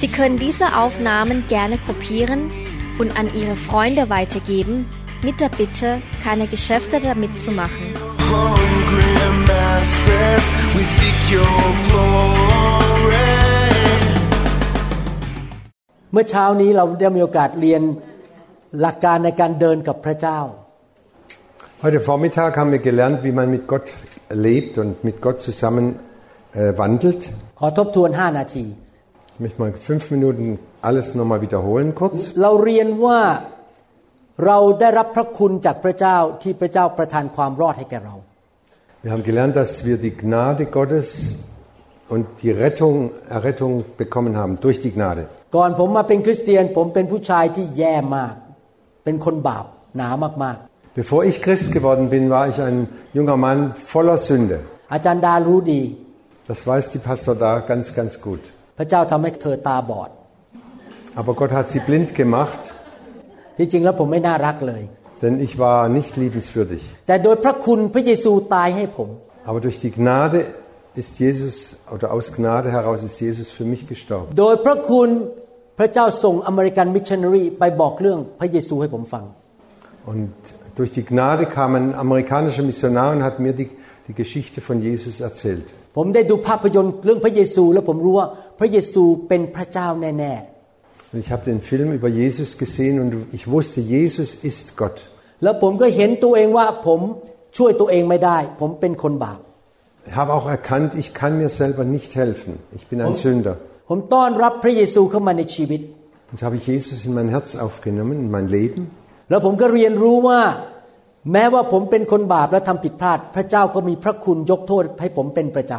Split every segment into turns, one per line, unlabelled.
Sie können diese Aufnahmen gerne kopieren und an Ihre Freunde weitergeben, mit der Bitte, keine Geschäfte damit zu machen.
hungry masses, we seek your glory.
เมื่อเช้านี้เราได้มีโอกาสเรียนหลักการในการเดินกับพระเจ้า
Heute Vormittag haben wir gelernt, wie man mit Gott lebt und mit Gott zusammen äh, wandelt.
ขอทบทวน 5 นาที
Ich möchte mal fünf Minuten alles nochmal wiederholen kurz.
เราเรียนว่าเราได้รับพระคุณจากพระเจ้าที่พระเจ้าประทานความรอดให้แก่เรา
Wir haben gelernt, dass wir die Gnade Gottes und die Rettung, Errettung bekommen haben durch die Gnade.
ก่อนผมมาเป็นคริสเตียน ผมเป็นผู้ชายที่แย่มาก เป็นคนบาปหนามาก
Bevor ich Christ geworden bin, war ich ein junger Mann voller Sünde.
ๆ อาจารย์ดารู้ดี
Das weiß die Pastor da ganz, ganz gut.
พระเจ้าทำให้เธอตาบอด
Aber Gott hat sie blind gemacht,
ที่จริงแล้วผมไม่น่ารักเลย
denn ich war nicht liebenswürdig.
แต่โดยพระคุณพระเยซูตายให้ผม
Aber durch die Gnade ist Jesus, oder aus Gnade heraus ist Jesus für mich gestorben.
โดยพระคุณพระเจ้าส่งอเมริกันมิชชันนารีไปบอกเรื่องพระเยซูให้ผมฟัง
Und durch die Gnade kam ein amerikanischer Missionar und hat mir die, die Geschichte von Jesus erzählt.
ผมได้ดูภาพยนตร์เรื่องพระเยซู แล้วผมรู้ว่าพระเยซูเป็นพระเจ้าแน่
Und ich habe den Film über Jesus gesehen und ich wusste, Jesus ist Gott.
ๆ แล้วผมก็เห็นตัวเองว่าผมช่วยตัวเองไม่ได้ ผมเป็นคนบาป
Ich habe auch erkannt, ich kann mir selber nicht helfen. Ich bin ein Sünder.
ผมต้อนรับพระเยซูเข้ามาในชีวิต
Und so habe ich Jesus in mein Herz aufgenommen, in mein Leben.
แล้วผมก็เรียนรู้ว่า แม้ว่าผมเป็นคนบาปและทำผิดพลาด พระเจ้าก็มีพระคุณยกโทษให้ผมเป็นประจ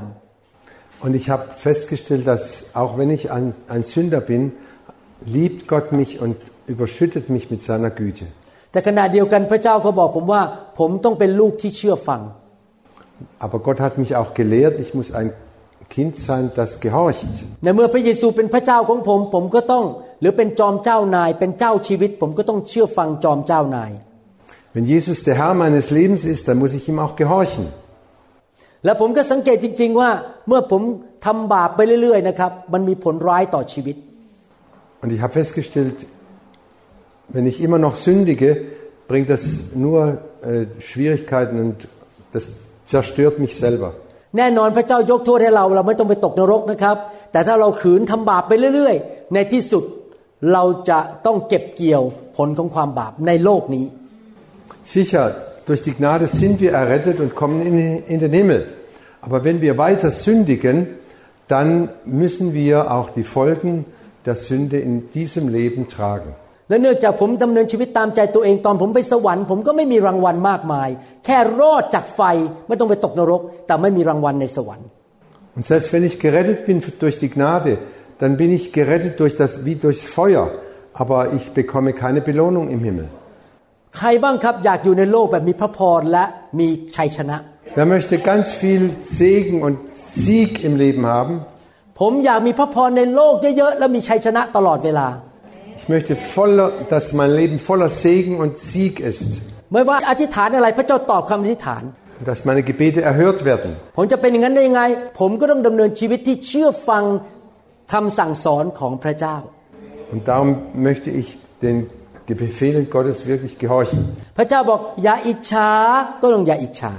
Und ich habe festgestellt, dass auch wenn ich ein, ein Sünder bin, liebt Gott mich und überschüttet mich mit seiner Güte. ำ
แต่ขณะเดียวกันพระเจ้าก็บอกผมว่าผมต้องเป็นลูกที่เชื่อฟัง
Aber Gott hat mich auch gelehrt, ich muss ein Kind sein, das gehorcht. Wenn Jesus der Herr meines Lebens ist, dann muss ich ihm auch gehorchen.
และผมก็สังเกตจริง ๆ ว่าเมื่อผมทำบาปไปเรื่อย ๆ นะครับ มันมีผลร้ายต่อชีวิต
Und ich habe festgestellt, wenn ich immer noch sündige, bringt das nur äh, Schwierigkeiten und das zerstört mich selber.
แน่นอนพระเจ้ายกโทษให้เราเราไม่ต้องไปตกนรกนะครับ แต่ถ้าเราขืนทำบาปไปเรื่อย ๆ ในที่สุดเราจะต้องเก็บเกี่ยวผลของความบาปในโลกนี้
Sicher, durch die Gnade sind wir errettet und kommen in, in den Himmel. Aber wenn wir weiter sündigen, dann müssen wir auch die Folgen der Sünde in diesem Leben tragen.
และเนื่องจากผมดำเนินชีวิตตามใจตัวเองตอนผมไปสวรรค์ผมก็ไม่มีรางวัลมากมาย แค่รอดจากไฟไม่ต้องไปตกนรก แต่ไม่มีรางวัลในสวรรค์
Und selbst wenn ich gerettet bin durch die Gnade, dann bin ich gerettet durch das, wie durchs Feuer. Aber ich bekomme keine Belohnung im Himmel.
ใครบ้างครับอยากอยู่ในโลกแบบมีพระพรและมีชัยชนะ
Wer möchte ganz viel Segen und Sieg im Leben haben?
ผมอยากมีพระพรในโลกเยอะๆและมีชัยชนะตลอดเวลา
Ich möchte voller, dass mein Leben voller Segen und Sieg ist.
ไม่ว่าอธิษฐานอะไรพระเจ้าตอบคำอธิษฐาน
Und dass meine Gebete erhört werden.
ผมจะเป็นอย่างนั้นได้ยังไง ผมก็ต้องดำเนินชีวิตที่เชื่อฟังคำสั่งสอนของพระเจ้า
Und darum möchte ich den Befehlen Gottes wirklich gehorchen.
พระเจ้าบอกอย่าอิจฉาก็ต้องอย่าอิจฉา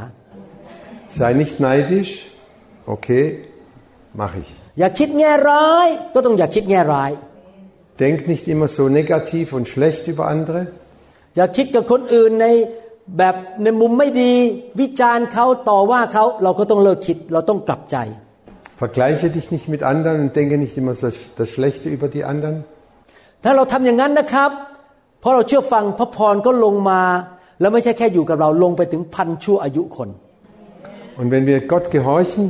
Sei nicht neidisch. Okay, mache ich.
อย่าคิดแง่ร้ายก็ต้องอย่าคิดแง่ร้าย
Denk nicht immer so negativ und schlecht über andere.
อย่าคิดกับคนอื่นในแบบในมุมไม่ดี วิจารณ์เขาต่อว่าเขาเราก็ต้องเลิกคิดเราต้องกลับใจ
Vergleiche dich nicht mit anderen und denke nicht immer so das Schlechte über die anderen.
ถ้าเราทำอย่างนั้นนะครับ เพราะเราเชื่อฟังพระพรก็ลงมา แล้วไม่ใช่แค่อยู่กับเราลงไปถึงพันชั่วอายุคน
Und wenn wir Gott gehorchen,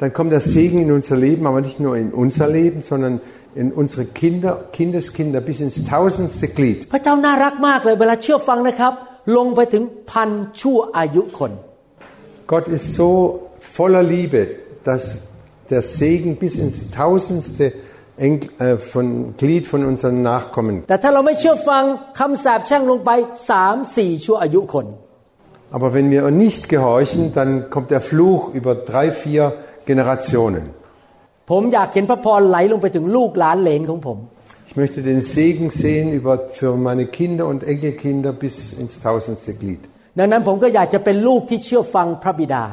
dann kommt der Segen in unser Leben, aber nicht nur in unser Leben, sondern in unsere Kinder, Kindeskinder bis ins tausendste Glied.
พระเจ้าน่ารักมากเลยเวลาเชื่อฟังนะครับ ลงไปถึงพันชั่วอายุคน
Gott ist so voller Liebe, dass der Segen bis ins tausendste Enkel, äh, von Glied von unseren Nachkommen.
แต่ถ้าเราไม่เชื่อฟังคำสาปแช่งลงไปสามสี่ชั่วอายุคน
Aber wenn wir nicht gehorchen, dann kommt der Fluch über drei, vier Generationen.
ผมอยากเห็นพระพรไหลลงไปถึงลูกหลานเหลนของผม
Ich möchte den Segen sehen über, für meine Kinder und Enkelkinder bis ins tausendste Glied.
ดังนั้นผมก็อยากจะเป็นลูกที่เชื่อฟังพระบิดา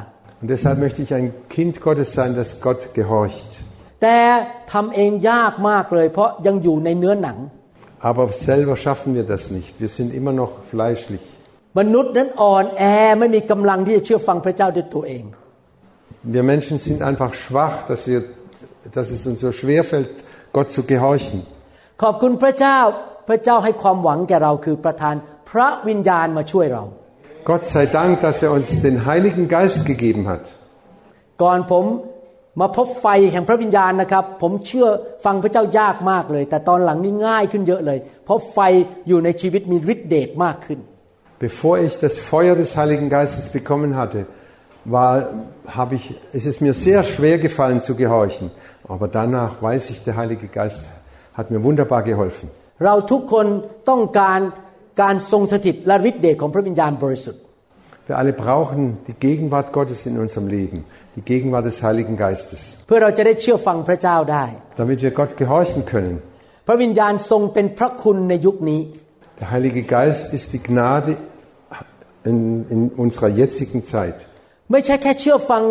Und deshalb möchte ich ein Kind Gottes sein, das Gott gehorcht.
แต่ทำเองยากมากเลย เพราะยังอยู่ในเนื้อหนัง
Aber selber schaffen wir das nicht. Wir sind immer noch fleischlich.
มนุษย์นั้นอ่อนแอไม่มีกำลังที่จะเชื่อฟังพระเจ้าด้วยตัวเอง
Wir Menschen sind einfach schwach, dass, wir, dass es uns so schwer fällt, Gott zu gehorchen.
ขอบคุณพระเจ้าพระเจ้าให้ความหวังแก่เราคือประทานพระวิญญาณมาช่วยเรา
Gott sei Dank, dass er uns den Heiligen Geist gegeben hat.
ก่อนผม มาพบไฟแห่งพระวิญญาณนะครับ ผมเชื่อฟังพระเจ้ายากมากเลย แต่ตอนหลังนี่ง่ายขึ้นเยอะเลย เพราะไฟอยู่ในชีวิตมีฤทธิเดชมากขึ้น
Bevor ich das Feuer des Heiligen Geistes bekommen hatte, war, habe ich, es ist mir sehr schwer gefallen zu gehorchen. Aber danach weiß ich, der Heilige Geist hat mir wunderbar geholfen.
เราทุกคนต้องการการทรงสถิตและฤทธิเดชของพระวิญญาณบริสุทธิ์
Wir alle brauchen die Gegenwart Gottes in unserem Leben, die Gegenwart des Heiligen Geistes,
เพื่อเราจะได้เชื่อฟังพระเจ้าได้
damit wir Gott gehorchen können.
พระวิญญาณทรงเป็นพระคุณในยุคนี้
Der Heilige Geist ist die Gnade in, in unserer jetzigen Zeit.
ไม่ใช่แค่เชื่อฟัง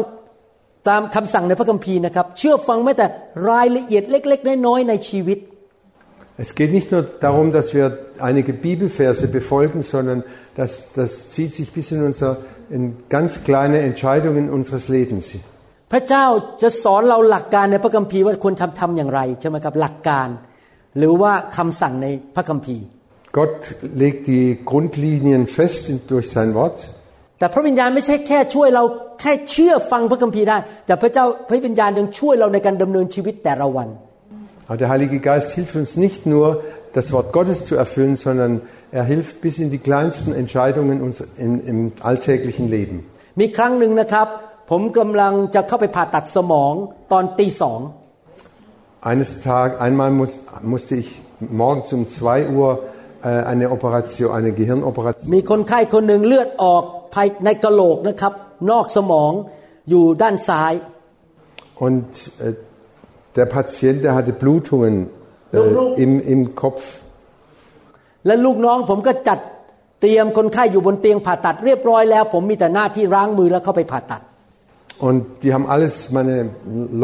ตามคำสั่งในพระคัมภีร์นะครับ เชื่อฟังแม้แต่รายละเอียดเล็ก ๆ น้อยๆในชีวิต
Es geht nicht nur darum, dass wir einige Bibelverse befolgen, sondern das, das zieht sich bis in, unser, in ganz kleine Entscheidungen unseres Lebens.
พระเจ้าจะสอนเราหลักการในพระคัมภีร์ว่าควรทำทำอย่างไรใช่ไหมครับหลักการ หรือว่าคำสั่งในพระคัมภีร์
Gott legt die Grundlinien fest in- durch sein Wort,
แต่พระวิญญาณไม่ใช่แค่ช่วยเราแค่เชื่อฟังพระคัมภีร์ได้ แต่พระเจ้าพระวิญญาณยังช่วยเราในการดำเนินชีวิตแต่ละวัน
aber der Heilige Geist hilft uns nicht nur, das Wort Gottes zu erfüllen, sondern er hilft bis in die kleinsten Entscheidungen uns im, im alltäglichen Leben.
มีครั้งหนึ่งนะครับ ผมกำลังจะเข้าไปผ่าตัดสมองตอนตีสอง
Eines Tages, einmal muss, musste ich morgens um 2 Uhr äh, eine Operation, eine Gehirnoperation
มีคนไข้คนหนึ่งเลือดออกภายในกะโหลกนะครับ นอกสมองอยู่ด้านซ้าย
Und äh, der Patient, der hatte Blutungen äh, im, im Kopf.
และลูกน้องผมก็จัดเตรียมคนไข้อยู่บนเตียงผ่าตัดเรียบร้อยแล้ว ผมมีแต่หน้าที่ล้างมือแล้วเข้าไปผ่าตัด
Und die haben alles, meine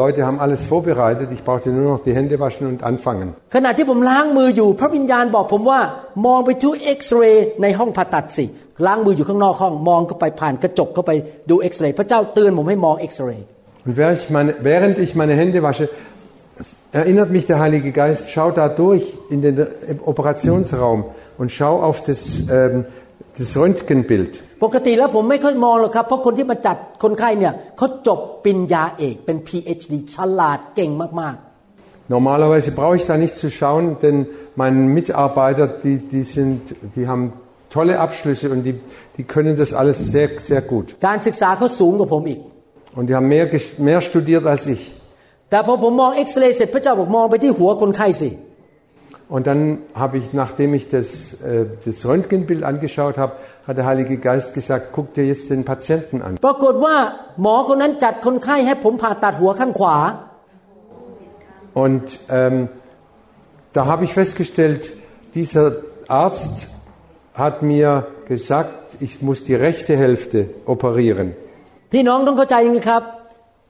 Leute haben alles vorbereitet. Ich brauchte nur noch die Hände waschen und anfangen.
ขณะที่ผมล้างมืออยู่ พระวิญญาณบอกผมว่ามองไปที่เอ็กซเรย์ในห้องผ่าตัดสิล้างมืออยู่ข้างนอกห้องมองเข้าไปผ่านกระจกเข้าไปดูเอ็กซเรย์พระเจ้าเตือนผมให้มองเอ็กซเรย์
Und während ich, meine, während ich meine Hände wasche, erinnert mich der Heilige Geist, schau da durch in den im Operationsraum und schau auf das, ähm, das Röntgenbild.
ปกติแล้วผมไม่ค่อยมองหรอกครับ เพราะคนที่มาจัดคนไข้เนี่ยเขาจบปริญญาเอกเป็น PhD ฉลาดเก่งมาก
Normalerweise brauche ich da nicht zu schauen, denn meine Mitarbeiter, die, die, sind, die haben tolle Abschlüsse und die, die können das alles sehr, sehr gut.
ๆ การศึกษาเขาสูงกว่าผมอีก
Und die haben mehr, gesch- mehr studiert als ich.
แต่พอผมมองเอ็กซเรย์เสร็จพระเจ้าบอกมองไปที่หัวคนไข้สิ
Und dann habe ich, nachdem ich das, äh, das Röntgenbild angeschaut habe, hat der Heilige Geist gesagt, guck dir jetzt den Patienten an.
ปรากฏว่าหมอคนนั้นจัดคนไข้ให้ผมผ่าตัดหัวข้างขวา
Und ähm, da habe ich festgestellt, dieser Arzt hat mir gesagt, ich muss die rechte Hälfte operieren.
พี่น้องต้องเข้าใจนะครับ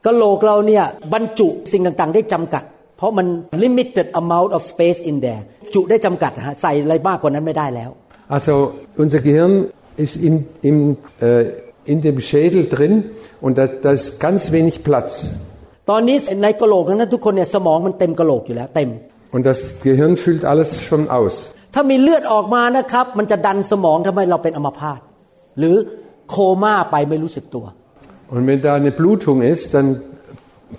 กะโหลกเราเนี่ยบรรจุสิ่งต่างๆ ได้จำกัด เพราะมัน limited amount of space in there จุได้จำกัดนะฮะใส่อะไรมากกว่านั้นไม่ได้แล้ว
Also unser Gehirn ist in, im, äh, in dem Schädel drin und da, da ist ganz wenig Platz.
ตอนนี้ในกะโหลกนั้นทุกคนเนี่ยสมองมันเต็มกะโหลกอยู่แล้วเต็ม
Und das Gehirn füllt alles schon aus.
ถ้ามีเลือดออกมานะครับ มันจะดันสมองทำให้เราเป็นอัมพาตหรือโคม่าไปไม่รู้สึกตัว
Und wenn da eine Blutung ist, dann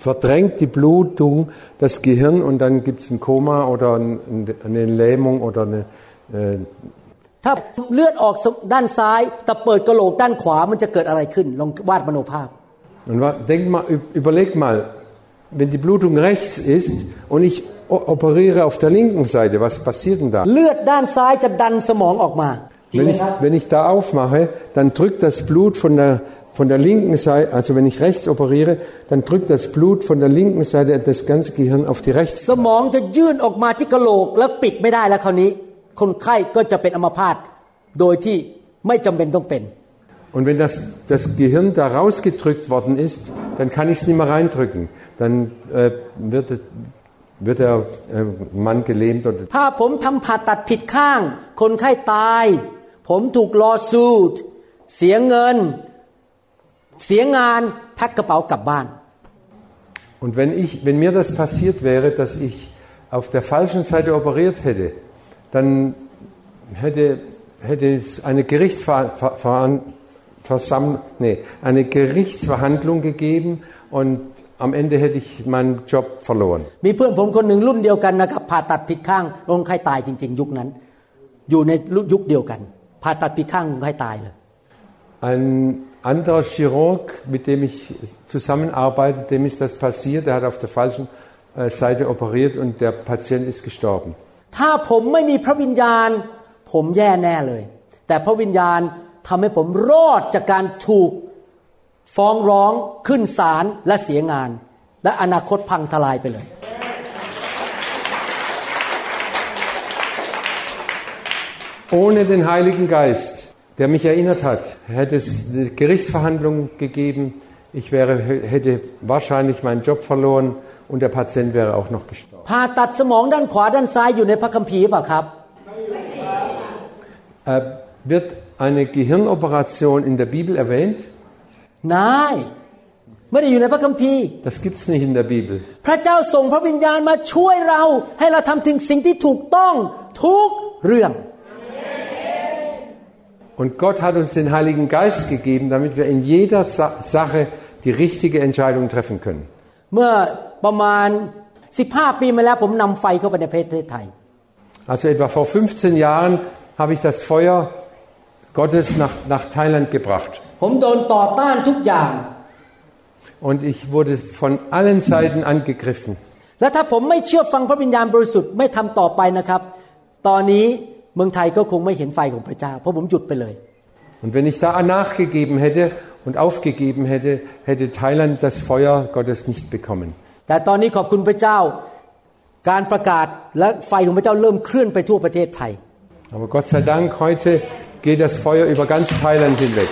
verdrängt die Blutung das Gehirn und dann gibt es ein Koma oder ein- eine Lähmung oder eine, äh,
ถ้าเลือดออกด้านซ้ายแต่เปิดกระโหลกด้านขวามันจะเกิดอะไรขึ้น ลองวาดมโนภาพ
Und wa- denk mal, ü- überleg mal, wenn die Blutung rechts ist und ich o- operiere auf der linken Seite, was passiert denn da?
เลือดด้านซ้ายจะดันสมองออกมาจริง
Wenn
ไหม
ich,
ครับ
wenn ich da aufmache, dann drückt das Blut von der, von der linken Seite, also wenn ich rechts operiere, dann drückt das Blut von der linken Seite das ganze Gehirn auf die rechte
สมองจะยื่นออกมาที่กระโหลก แล้วปิดไม่ได้แล้วคราวนี้ คนไข้ก็จะเป็นอัมพาตโดยที่ไม่จำเป็นต้องเป็น
Und wenn das, das Gehirn da rausgedrückt worden ist, dann kann ich es nicht mehr reindrücken. Dann äh, wird, wird der äh, Mann gelähmt oder
ถ้าผมทำผ่าตัดผิดข้าง คนไข้ตาย ผมถูกลอสูดเสียเงิน เสียงานแพ็คกระเป๋ากลับบ้าน
Und wenn, ich, wenn mir das passiert wäre, dass ich auf der falschen Seite operiert hätte, dann hätte, hätte es eine, Gerichtsversammlung, nee, eine Gerichtsverhandlung gegeben und am Ende hätte ich meinen Job verloren.
มีเพื่อนผมคนหนึ่งรุ่นเดียวกันนะครับผ่าตัดผิดข้างคนไข้ตายจริง ๆ ยุคนั้น อยู่ในยุคเดียวกันผ่าตัดผิดข้างคนไข้ตายเลย
Ein anderer Chirurg, mit dem ich zusammenarbeite, dem ist das passiert. Er hat auf der falschen äh, Seite operiert und der Patient ist gestorben.
ถ้าผมไม่มีพระวิญญาณ ผมแย่แน่เลย แต่พระวิญญาณทำให้ผมรอดจากการถูกฟ้องร้องขึ้นศาลและเสียงาน และอนาคตพังทลายไปเลย
Ohne den Heiligen Geist, der mich erinnert hat, hätte es eine Gerichtsverhandlung gegeben. Ich wäre, hätte wahrscheinlich meinen Job verloren und der Patient wäre auch noch gestorben.
ผ่าตัดสมองด้านขวาด้านซ้ายอยู่ในพระคัมภีร์เปล่าครับ
Äh, wird eine Gehirnoperation in der Bibel erwähnt?
นายไม่ได้อยู่ในพระคัมภีร์
Das gibt es nicht in der Bibel.
พระเจ้าส่งพระวิญญาณมาช่วยเรา ให้เราทำถึงสิ่งที่ถูกต้องทุกเรื่อง
Und Gott hat uns den Heiligen Geist gegeben, damit wir in jeder Sa Sache die richtige Entscheidung treffen können.
เมื่อประมาณ 15 ปีมาแล้วผมนำไฟเข้าไปในประเทศไทย
Also etwa vor 15 Jahren habe ich das Feuer Gottes nach, nach Thailand gebracht.
ผมโดนต่อต้านทุกอย่าง
Und ich wurde von allen Seiten angegriffen.
และถ้าผมไม่เชื่อฟังพระวิญญาณบริสุทธิ์ไม่ทำต่อไปนะครับ ตอนนี้เ มืองไทยก็คงไม่เห็นไฟของพระเจ้า เพราะผมหยุดไปเลย
Und wenn ich da nachgegeben hätte und aufgegeben hätte, hätte Thailand das Feuer Gottes nicht bekommen.
แต่ตอนนี้ขอบคุณพระเจ้า การประกาศและไฟของพระเจ้าเริ่มเคลื่อนไปทั่วประเทศไทย
Aber Gott sei Dank, heute geht das Feuer über ganz Thailand hinweg.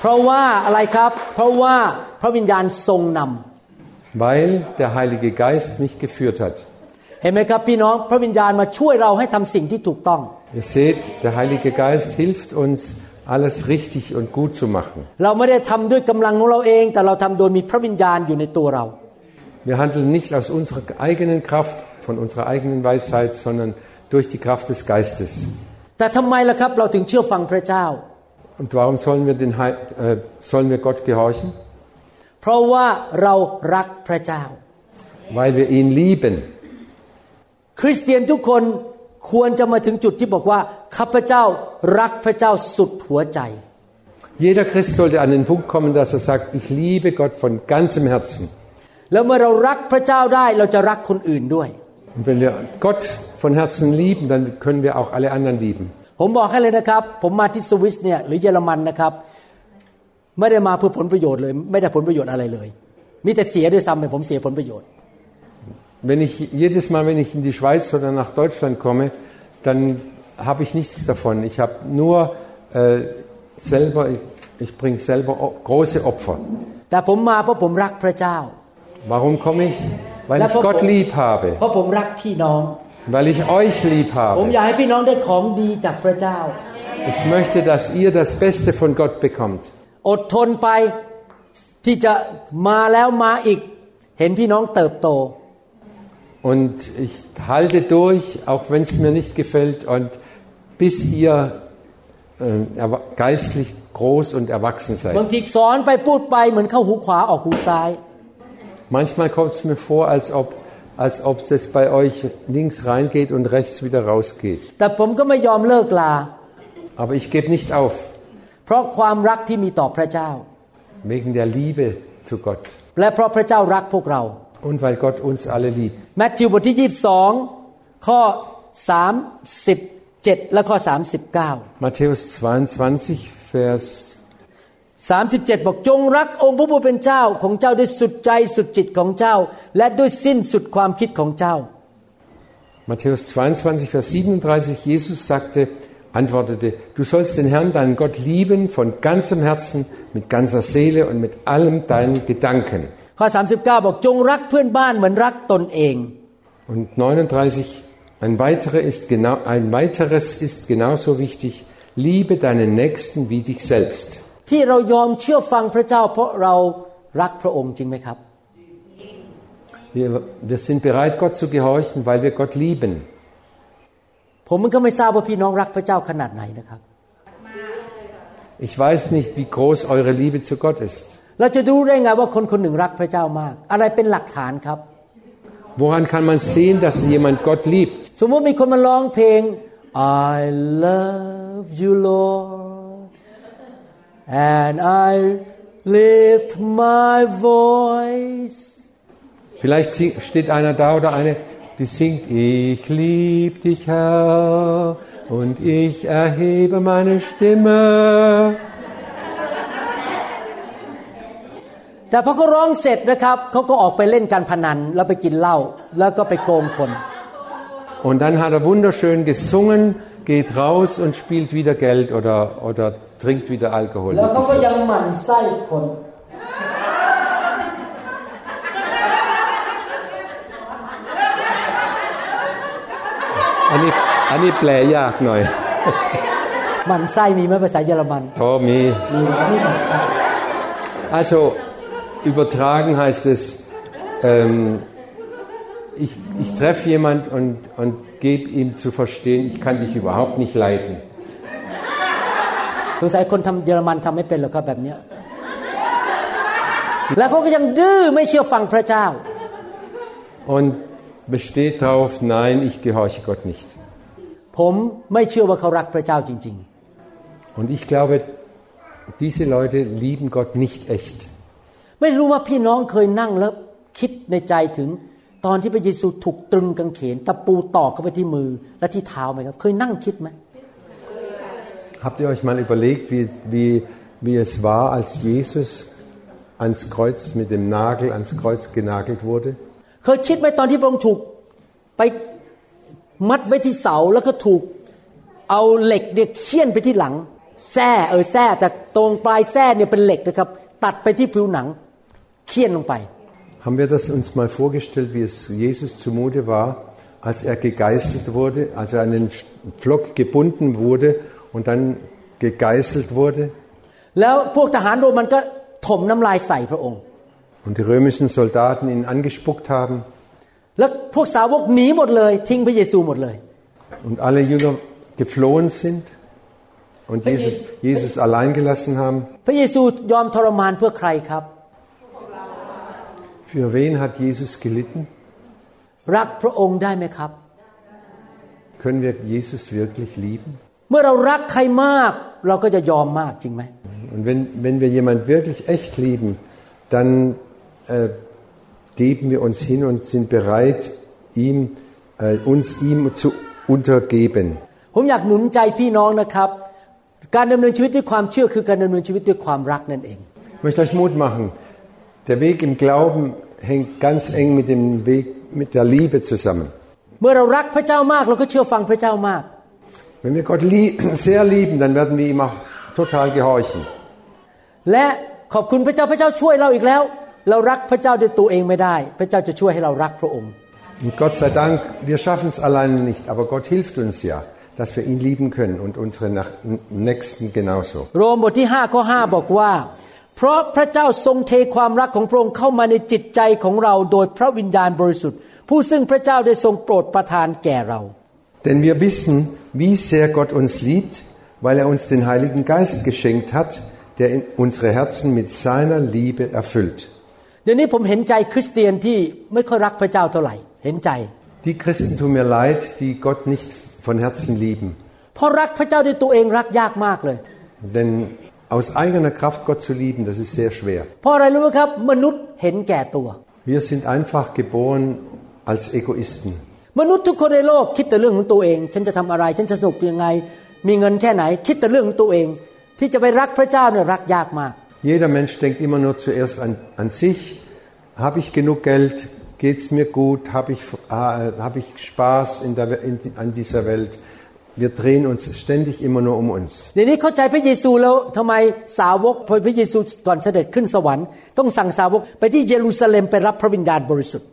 เพราะว่าอะไรครับ เพราะว่าพระวิญญาณทรงนำ
Weil der Heilige Geist mich geführt hat.
เห็นไหมครับพี่น้องพระวิญญาณมาช่วยเราให้ทำสิ่งที่ถูกต้อง
Ihr seht, der Heilige Geist hilft uns, alles richtig und gut zu machen.
เราไม่ได้ทำด้วยกำลังของเราเอง แต่เราทำโดยมีพระวิญญาณอยู่ในตัวเรา
Wir handeln nicht aus unserer eigenen Kraft, von unserer eigenen Weisheit, sondern durch die Kraft des Geistes.
แต่ทำไมล่ะครับเราถึงเชื่อฟังพระเจ้า
Und warum sollen wir, den, Hei- äh, sollen wir Gott gehorchen?
เพราะว่าเรารักพระเจ้า
Weil wir ihn lieben.
คริสเตียนทุกคนควรจะมาถึงจุดที่บอกว่าข้าพเจ้ารักพระเจ้าสุดหัวใจ
Jeder Christ sollte an den Punkt kommen, dass er sagt, ich liebe Gott von ganzem Herzen.
แล้วเมื่อเรารักพระเจ้าได้เราจะรักคนอื่นด้วย
Und wenn wir Gott von Herzen lieben, dann können wir auch alle anderen lieben.
ผมบอกให้เลยนะครับ ผมมาที่สวิสเนี่ยหรือเยอรมันนะครับ ไม่ได้มาเพื่อผลประโยชน์เลย ไม่ได้ผลประโยชน์อะไรเลย มีแต่เสียด้วยซ้ำไปผมเสียผลประโยชน์
Wenn ich jedes Mal, wenn ich in die Schweiz oder nach Deutschland komme, dann habe ich nichts davon. Ich habe nur äh, selber, ich, ich bringe selber o- große Opfer.
แต่ผมมาเพราะผมรักพระเจ้า
Warum komme ich? Weil
และ
ich
เพราะ
Gott
ผม
lieb habe,
เพราะผมรักพี่น้อง
weil ich euch lieb
ผม
habe.
อยากให้พี่น้องได้ของดีจากพระเจ้า
Ich möchte, dass ihr das Beste von Gott bekommt.
อดทนไปที่จะมาแล้วมาอีก เห็นพี่น้องเติบโต
und ich halte durch, auch wenn es mir nicht gefällt, und bis ihr äh, geistlich groß und erwachsen seid. Manchmal kommt es mir vor, als ob als ob es bei euch links reingeht und rechts wieder rausgeht. Aber ich gebe nicht auf. Wegen der Liebe zu Gott
และเพราะพระเจ้ารักพวกเรา
und weil Gott uns alle liebt.
แมทธิวบทที่ 22 ข้อ 37 และข้อ 39
Matthäus 22, Vers
37 บอกจงรักองค์พระผู้เป็นเจ้าของเจ้าด้วยสุดใจสุดจิตของเจ้า และด้วยสิ้นสุดความคิดของเจ้า
Matthäus 22, Vers 37, Jesus sagte, antwortete, du sollst den Herrn, deinen Gott lieben von ganzem Herzen, mit ganzer Seele und mit allem deinen Gedanken.
ข้อ 39 บอกจงรักเพื่อนบ้านเหมือนรักตนเอง
Und 39, ein, weiterer ist genau, ein weiteres ist genauso wichtig, liebe deinen Nächsten wie dich selbst.
ที่เรายอมเชื่อฟังพระเจ้า เพราะเรารักพระองค์จริงไหมครับ
Wir, wir sind bereit, Gott zu gehorchen, weil wir Gott lieben.
ผมมันก็ไม่ทราบว่าพี่น้องรักพระเจ้าขนาดไหนนะครับ
Ich weiß nicht, wie groß eure Liebe zu Gott ist.
เราจะรู้ได้ไงว่าคนคนหนึ่งรักพระเจ้ามาก อะไรเป็นหลักฐานครับ
Woran kann man sehen, dass jemand Gott liebt?
สมมติมีคนมาร้องเพลง I love you Lord and I lift my voice
Vielleicht sing- steht einer da oder eine, die singt, ich lieb dich Herr und ich erhebe meine Stimme.
แต่พอเขาร้องเสร็จนะครับเขาก็ออกไปเล่นการพนัน แล้วไปกินเหล้าแล้วก็ไปโกงคน
Und dann hat er wunderschön gesungen, geht raus und spielt wieder Geld oder, oder trinkt wieder Alkohol.
แล้วเขาก็ยังหมั่นไส้คน
อันนี้อันนี้แปลยากหน่อย
หมั่นไส้มีไหมภาษาเยอรมัน
Tommy.
มีอันนี้หมั่นไส้
Also übertragen heißt es, ähm, ich, ich treffe jemand und, und gebe ihm zu verstehen, ich kann dich überhaupt nicht leiden.
สงสัยคนทำเยอรมันทำไม่เป็นหรอกครับแบบเนี้ยแล้วเขาก็ยังดื้อไม่เชื่อฟังพระเจ้า
Und besteht darauf, nein, ich gehorche Gott nicht.
ผมไม่เชื่อว่าเขารักพระเจ้าจริง
Und ich glaube, diese Leute lieben Gott nicht echt.
ๆไม่รู้ว่าพี่น้องเคยนั่งแล้วคิดในใจถึง ตอนที่พระเยซูถูกตรึงกางเขนตะปูตอกเข้าไปที่มือและที่เท้าไหมครับ เคยนั่งคิดไหม
Habt ihr euch mal überlegt, wie, wie, wie es war, als Jesus ans Kreuz mit dem Nagel ans Kreuz genagelt wurde?
เคยคิดไหมตอนที่พระองค์ถูกไปมัดไว้ที่เสาแล้วก็ถูกเอาเหล็กเนี่ยเคี่ยนไปที่หลังแส้เออแส้แต่ตรงปลายแส้เนี่ยเป็นเหล็กนะครับตัดไปที่ผิวหนัง เคี่ยนลงไป
Haben wir das uns mal vorgestellt, wie es Jesus zumute war, als er gegeißelt wurde, als er an den Pflock gebunden wurde und dann gegeißelt wurde?
แล้วพวกทหารโรมันก็ถมน้ำลายใส่พระองค์
Und die römischen Soldaten ihn angespuckt haben
แล้วพวกสาวกหนีหมดเลย ทิ้งพระเยซูหมดเลย
und alle Jünger geflohen sind und Jesus, Jesus allein gelassen haben. Für wen hat Jesus gelitten?
รักพระองค์ได้ไหมครับ
Können wir Jesus wirklich lieben?
เมื่อเรารักใครมากเราก็จะยอมมากจริงไหม
Und wenn, wenn wir jemand wirklich echt lieben, dann äh, geben wir uns hin und sind bereit, ihm, äh, uns ihm zu untergeben.
ผมอยากหนุนใจพี่น้องนะครับ การดำเนินชีวิตด้วยความเชื่อคือการดำเนินชีวิตด้วยความรักนั่นเอง
Ich möchte euch Mut machen. Der Weg im Glauben hängt ganz eng mit dem Weg mit der Liebe zusammen. Wenn wir Gott lieb, sehr lieben, dann werden wir ihm auch total gehorchen. Und Gott sei Dank, wir schaffen es alleine nicht, aber Gott hilft uns ja, dass wir ihn lieben können und unsere Nächsten genauso.
5, 5 เพราะพระเจ้าทรงเทความรักของพระองค์เข้ามาในจิตใจของเราโดยพระวิญญาณบริสุทธิ์ ผู้ซึ่งพระเจ้าได้ทรงโปรดประทานแก่เรา
Denn wir wissen, wie sehr Gott uns liebt, weil er uns den Heiligen Geist geschenkt hat, der in unsere Herzen mit seiner Liebe erfüllt.
เดี๋ยวนี้ผมเห็นใจคริสเตียนที่ไม่ค่อยรักพระเจ้าเท่าไหร่ เห็นใจ
Die Christen tun mir leid, die Gott nicht von Herzen lieben.
เพราะรักพระเจ้าด้วยตัวเองรักยากมากเลย
Denn aus eigener Kraft Gott zu lieben, das ist sehr schwer.
เพราะอะไรรู้ไหมครับ มนุษย์เห็นแก่ตัว
Wir sind einfach geboren als Egoisten.
มนุษย์ทุกคนในโลกคิดแต่เรื่องของตัวเอง ฉันจะทำอะไร ฉันจะสนุกยังไง มีเงินแค่ไหน คิดแต่เรื่องของตัวเอง ที่จะไปรักพระเจ้าเนี่ยรักยากมาก
Jeder Mensch denkt immer nur zuerst an, an sich. Habe ich genug Geld? Geht es mir gut? Habe ich, äh, hab ich Spaß in der, in, an dieser Welt? Wir drehen uns ständig immer nur um uns.
เดี๋ยวนี้เข้าใจพระเยซูแล้วทำไมสาวกพอพระเยซูก่อนเสด็จขึ้นสวรรค์ต้องสั่งสาวกไปที่เยรูซาเล็มไปรับพระวิญญาณบริสุทธิ์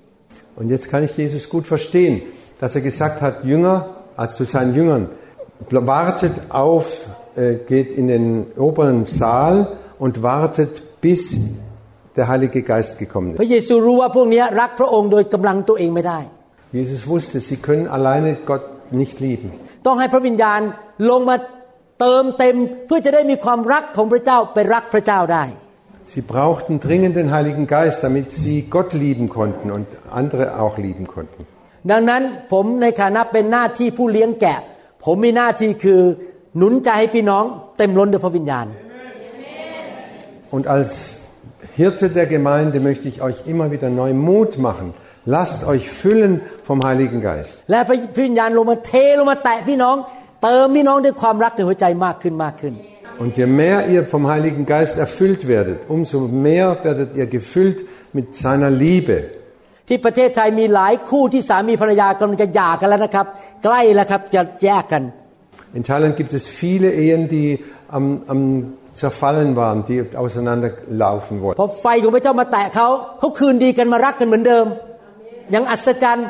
Und jetzt kann ich Jesus gut verstehen, dass er gesagt hat, Jünger, als zu seinen Jüngern, wartet auf, äh, geht in den oberen Saal und wartet, bis der Heilige Geist gekommen
พระ
ist.
เยซูรู้ว่าพวกนี้รักพระองค์โดยกำลังตัวเองไม่ได้
Jesus wusste, sie können alleine Gott nicht lieben.
ต้องให้พระวิญญาณลงมาเติมเต็มเพื่อจะได้มีความรักของพระเจ้าไปรักพระเจ้าได้
Sie brauchten dringend den Heiligen Geist, damit sie Gott lieben konnten und andere auch lieben konnten.
ดังนั้นผมในฐานะเป็นหน้าที่ผู้เลี้ยงแกะ ผมมีหน้าที่คือหนุนใจให้พี่น้องเต็มล้นด้วยพระวิญญาณ
Und als Hirte der Gemeinde möchte ich euch immer wieder neu Mut machen. Lasst euch füllen vom Heiligen Geist.
และพระวิญญาณลงมาเทลงมาแตะพี่น้อง เติมพี่น้องด้วยความรักในหัวใจมากขึ้นมากขึ้น
Und je mehr ihr vom Heiligen Geist erfüllt werdet, umso mehr werdet ihr gefüllt mit seiner Liebe.
ที่ประเทศไทยมีหลายคู่ที่สามีภรรยากำลังจะหย่ากันแล้วนะครับ ใกล้แล้วครับจะแยกกัน
In Thailand gibt es viele Ehen, die am, am zerfallen waren, die auseinanderlaufen
พ
wollten.
อไฟของพระเจ้ามาแตะเขาเขาคืนดีกันมารักกันเหมือนเดิม ยังอัศจรรย์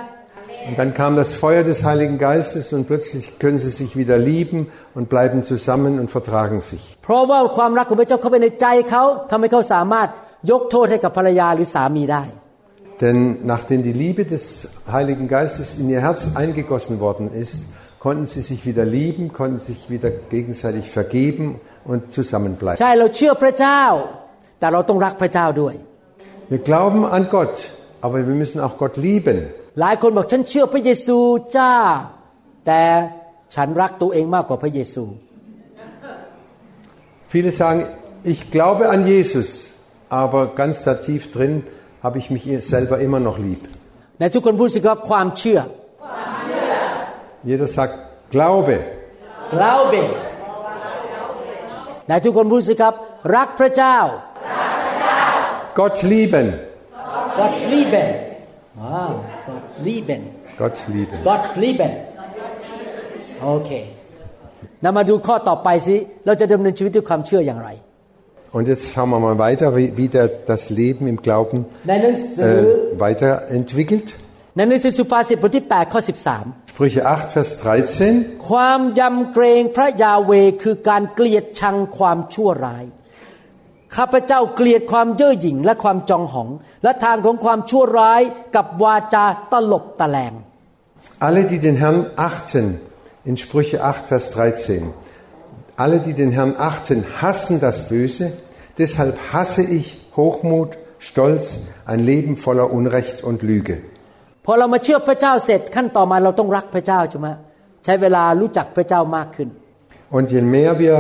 Und dann kam das Feuer des Heiligen Geistes und plötzlich können sie sich wieder lieben und bleiben zusammen und vertragen sich.
เพราะว่าความรักของพระเจ้าเข้าไปในใจเขาทำให้เขาสามารถยกโทษให้กับภรรยาหรือสามีได้
Denn nachdem die Liebe des Heiligen Geistes in ihr Herz eingegossen worden ist, konnten sie sich wieder lieben, konnten sich wieder gegenseitig vergeben und zusammenbleiben.
ใช่เราเชื่อพระเจ้า แต่เราต้องรักพระเจ้าด้วย
Wir glauben an Gott, aber wir müssen auch Gott lieben.
หลายคนบอกฉันเชื่อพระเยซูจ้า แต่ฉันรักตัวเองมากกว่าพระเยซู
Viele sagen, ich glaube an Jesus, aber ganz da tief drin habe ich mich selber immer noch lieb.
ในทุกคนพูดสิครับความเชื่อ
Jeder sagt Glaube.
Glaube ไหนทุกคนพูดสิครับ รักพระเจ้า
Gott lieben.
Gott lieben ว้าว Gott lieben
Gott lieben.
Gott lieben โอเคนามาดูข้อต่อไปสิเราจะดำเนินชีวิตด้วยความเชื่ออย่างไร
Und jetzt schauen wir mal weiter, wie, wie der, das Leben im Glauben
ในหนังสือ
äh, weiterentwickelt.
ในหนังสือสุภาษิตบทที่8ข้อ13
Sprüche 8, Vers 13.
ความยำเกรงพระยาเวคือการเกลียดชังความชั่วร้าย ข้าพเจ้าเกลียดความเย่อหยิ่งและความจองหอง และทางของความชั่วร้ายกับวาจาตลบตะแลง
Alle, die den Herrn achten, in Sprüche 8, Vers 13. Alle, die den Herrn achten, hassen das Böse. Deshalb hasse ich Hochmut, Stolz, ein Leben voller Unrecht und Lüge.
พอเรามาเชื่อพระเจ้าเสร็จขั้นต่อมาเราต้องรักพระเจ้าใช่ไหมใช้เวลารู้จักพระเจ้ามากขึ้น
Und je mehr wir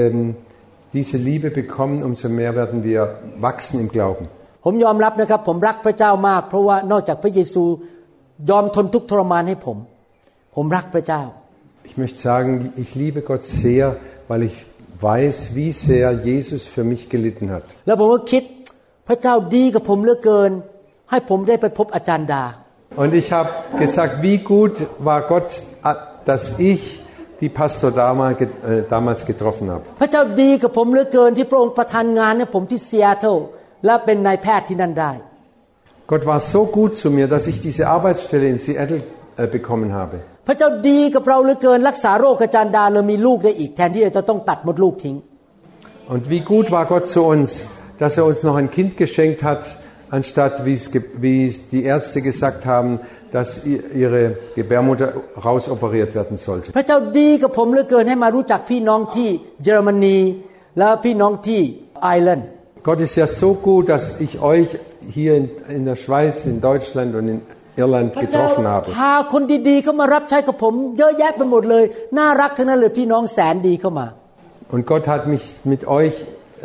ähm, diese Liebe bekommen, umso mehr werden wir wachsen im Glauben.
ผมยอมรับนะครับ ผมรักพระเจ้ามาก เพราะว่านอกจากพระเยซูยอมทนทุกข์ทรมานให้ผม ผมรักพระเจ้า
Ich möchte sagen, ich liebe Gott sehr, weil ich weiß, wie sehr Jesus für mich gelitten hat.
แล้วผมก็คิดพระเจ้าดีกับผมเหลือเกิน ให้ผมได้ไปพบอาจารย์ดา
Und ich habe gesagt, wie gut war Gott, dass ich die Pastor damals, äh, damals getroffen habe.
พระเจ้าดีกับผมเหลือเกินที่พระองค์ประทานงานให้ผมที่ซีแอตเทิลและเป็นนายแพทย์ที่นั่นได้
Gott war so gut zu mir, dass ich diese Arbeitsstelle in Seattle äh, bekommen habe.
พระเจ้าดีกับเราเหลือเกิน รักษาโรคอาจารย์ดาเลยมีลูกได้อีกแทนที่จะต้องตัดมดลูกทิ้ง
Und wie gut war Gott zu uns, dass er uns noch ein Kind geschenkt hat, anstatt wie es ge- wie es die Ärzte gesagt haben, dass i- ihre Gebärmutter rausoperiert werden sollte.
พระเจ้าดีกับผมเหลือเกินให้มารู้จักพี่น้องที่เยอรมนี แล้วพี่น้องที่ไอร์แลนด์
Gott ist ja so gut, dass ich euch hier in, in der Schweiz, in Deutschland und in Irland
พระเจ้า
getroffen habe.
พาคนดีๆเข้ามารับใช้กับผม เยอะแยะไปหมดเลย น่ารักทั้งนั้นเลยพี่น้องแสนดีเข้ามา
Und Gott hat mich mit euch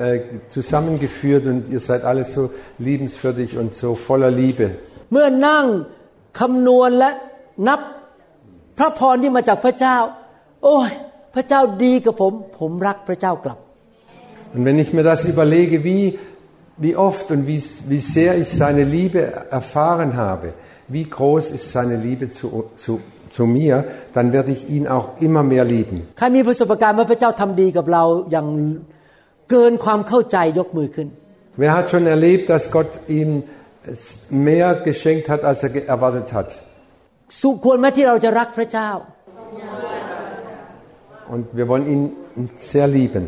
äh, zusammengeführt und ihr seid alle so liebenswürdig und so voller Liebe.
เมื่อนั่ง คำนวณและนับพระพรที่มาจากพระเจ้า โอ้ย พระเจ้าดีกับผม ผมรักพระเจ้ากลับ
Und wenn ich mir das überlege, wie, wie oft und wie, wie sehr ich seine Liebe erfahren habe, wie groß ist seine Liebe zu, zu, zu mir, dann werde ich ihn auch immer mehr lieben.
ใครมีประสบการณ์ว่าพระเจ้าทำดีกับเราอย่างเกินความเข้าใจยกมือขึ้น
Wer hat schon erlebt, dass Gott ihm es mehr geschenkt hat, als er ge- erwartet hat?
สุควรไหมที่เราจะรักพระเจ้า
Und wir wollen ihn sehr lieben.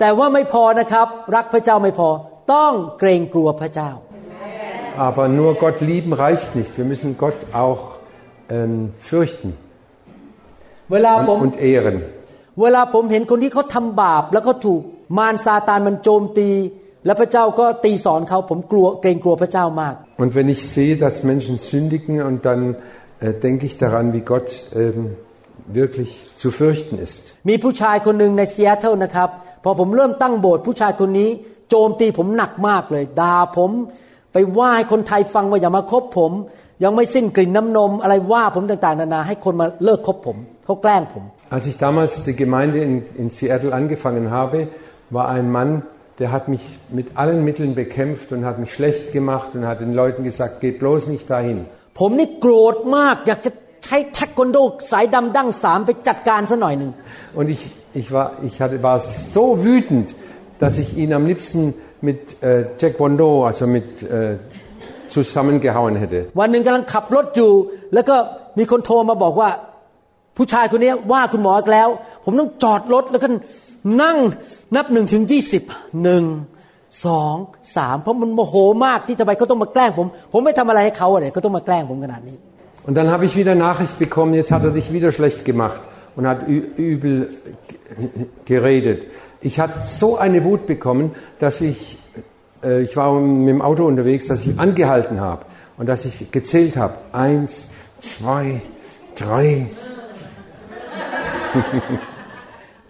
แต่ว่าไม่พอนะครับ รักพระเจ้าไม่พอ ต้องเกรงกลัวพระเจ้า
Aber nur Gott lieben reicht nicht. Wir müssen Gott auch ähm, fürchten
เวลาผม
und, und ehren.
เวลาผมเห็นคนที่เขาทำบาป แล้วก็ถูกมารซาตานมันโจมตี แล้วพระเจ้าก็ตีสอนเขาผมกลัวเกรงกลัวพระเจ้ามาก
Und wenn ich sehe, dass Menschen sündigen und dann äh, denke ich daran, wie Gott ähm, wirklich zu fürchten ist.
มีผู้ชายคนหนึ่งในซีแอตเทิลนะครับพอผมเริ่มตั้งโบสถ์ผู้ชายคนนี้โจมตีผมหนักมากเลยด่าผมไปว่าให้คนไทยฟังว่าอย่ามาคบผม ยังไม่สิ้นกลิ่นน้ำนมอะไรว่าผมต่างๆนานาให้คนมาเลิกคบผมเขาแกล้งผม
Als ich damals die Gemeinde in, in Seattle angefangen habe, war ein Mann, der hat mich mit allen Mitteln bekämpft und hat mich schlecht gemacht und hat den Leuten gesagt, geht bloß nicht dahin.
ผมนี่โกรธมากอยากจะใช้เทควันโดสายดำดั้งสามไปจัดการซะหน่อยหนึ่ง
Und ich, ich, war, ich hatte, war so wütend, dass ich ihn am liebsten mit äh, Jack Bondo, also mit äh, zusammengehauen hätte.
วันหนึ่งกำลังขับรถอยู่ แล้วก็มีคนโทรมาบอกว่า ผู้ชายคนนี้ว่าคุณหมออีกแล้ว ผมต้องจอดรถแล้วก็ นั่งนับหนึ่งถึงยี่สิบหนึ่งสองสามเพราะมันโมโหมากที่ทำไมเขาต้องมาแกล้งผม ผมไม่ทำอะไรให้เขาอะไรเขาต้องมาแกล้งผมขนาดนี้
Und dann habe ich wieder Nachricht bekommen, jetzt hat er dich wieder schlecht gemacht und hat ü- übel g- geredet. Ich hatte so eine Wut bekommen, dass ich, äh, ich war mit dem Auto unterwegs, dass ich angehalten habe und dass ich gezählt habe. Eins, zwei, drei.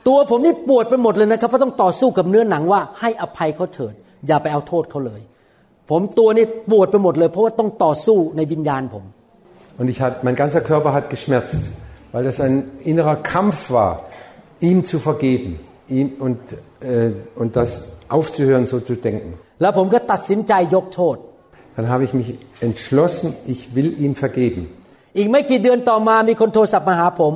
ตัวผมนี่ปวดไปหมดเลยนะครับเพราะต้องต่อสู้กับเนื้อหนังว่าให้อภัยเขาเถิด อย่าไปเอาโทษเขาเลย ผมตัวนี่ปวดไปหมดเลย เพราะว่าต้องต่อสู้ในวิญญาณผม
Und ich hat, mein ganzer Körper hat geschmerzt, weil das ein innerer Kampf war, ihm zu vergeben ihm und, äh, und das aufzuhören, so zu denken.
แล้วผมก็ตัดสินใจยกโทษ
Dann habe ich mich entschlossen, ich will ihm vergeben.
อีกไม่กี่เดือนต่อมามีคนโทรศัพท์มาหาผม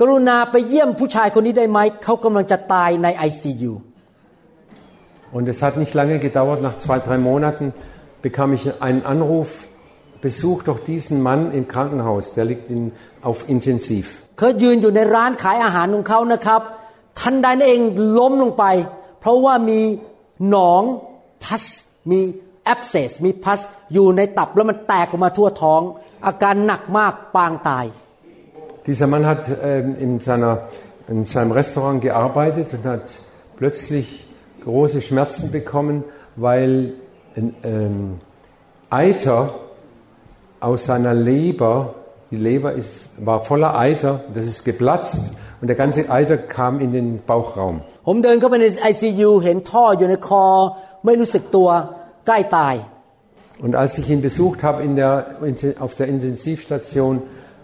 กรุณาไปเยี่ยมผู้ชายคนนี้ได้ไหมเขากำลังจะตายใน ICU
Und es hat nicht lange gedauert, nach zwei, drei Monaten bekam ich einen Anruf, besuch doch diesen Mann im Krankenhaus, der liegt in, auf Intensiv.
เขายืนอยู่ในร้านขายอาหารของเขานะครับ ทันใดนั่นเองล้มลงไป เพราะว่ามีหนองพัส มีแอปเซสมีพัสอยู่ในตับแล้วมันแตกออกมาทั่วท้อง อาการหนักมากปางตาย
Dieser Mann hat ähm, in, seiner, in seinem Restaurant gearbeitet und hat plötzlich große Schmerzen bekommen, weil ein ähm, Eiter aus seiner Leber, die Leber ist, war voller Eiter, das ist geplatzt und der ganze Eiter kam in den Bauchraum.
ผมเดินเข้าไปใน ICU เห็นท่ออยู่ในคอ ไม่รู้สึกตัวใกล้ตาย
Und als ich ihn besucht habe in der, auf der Intensivstation,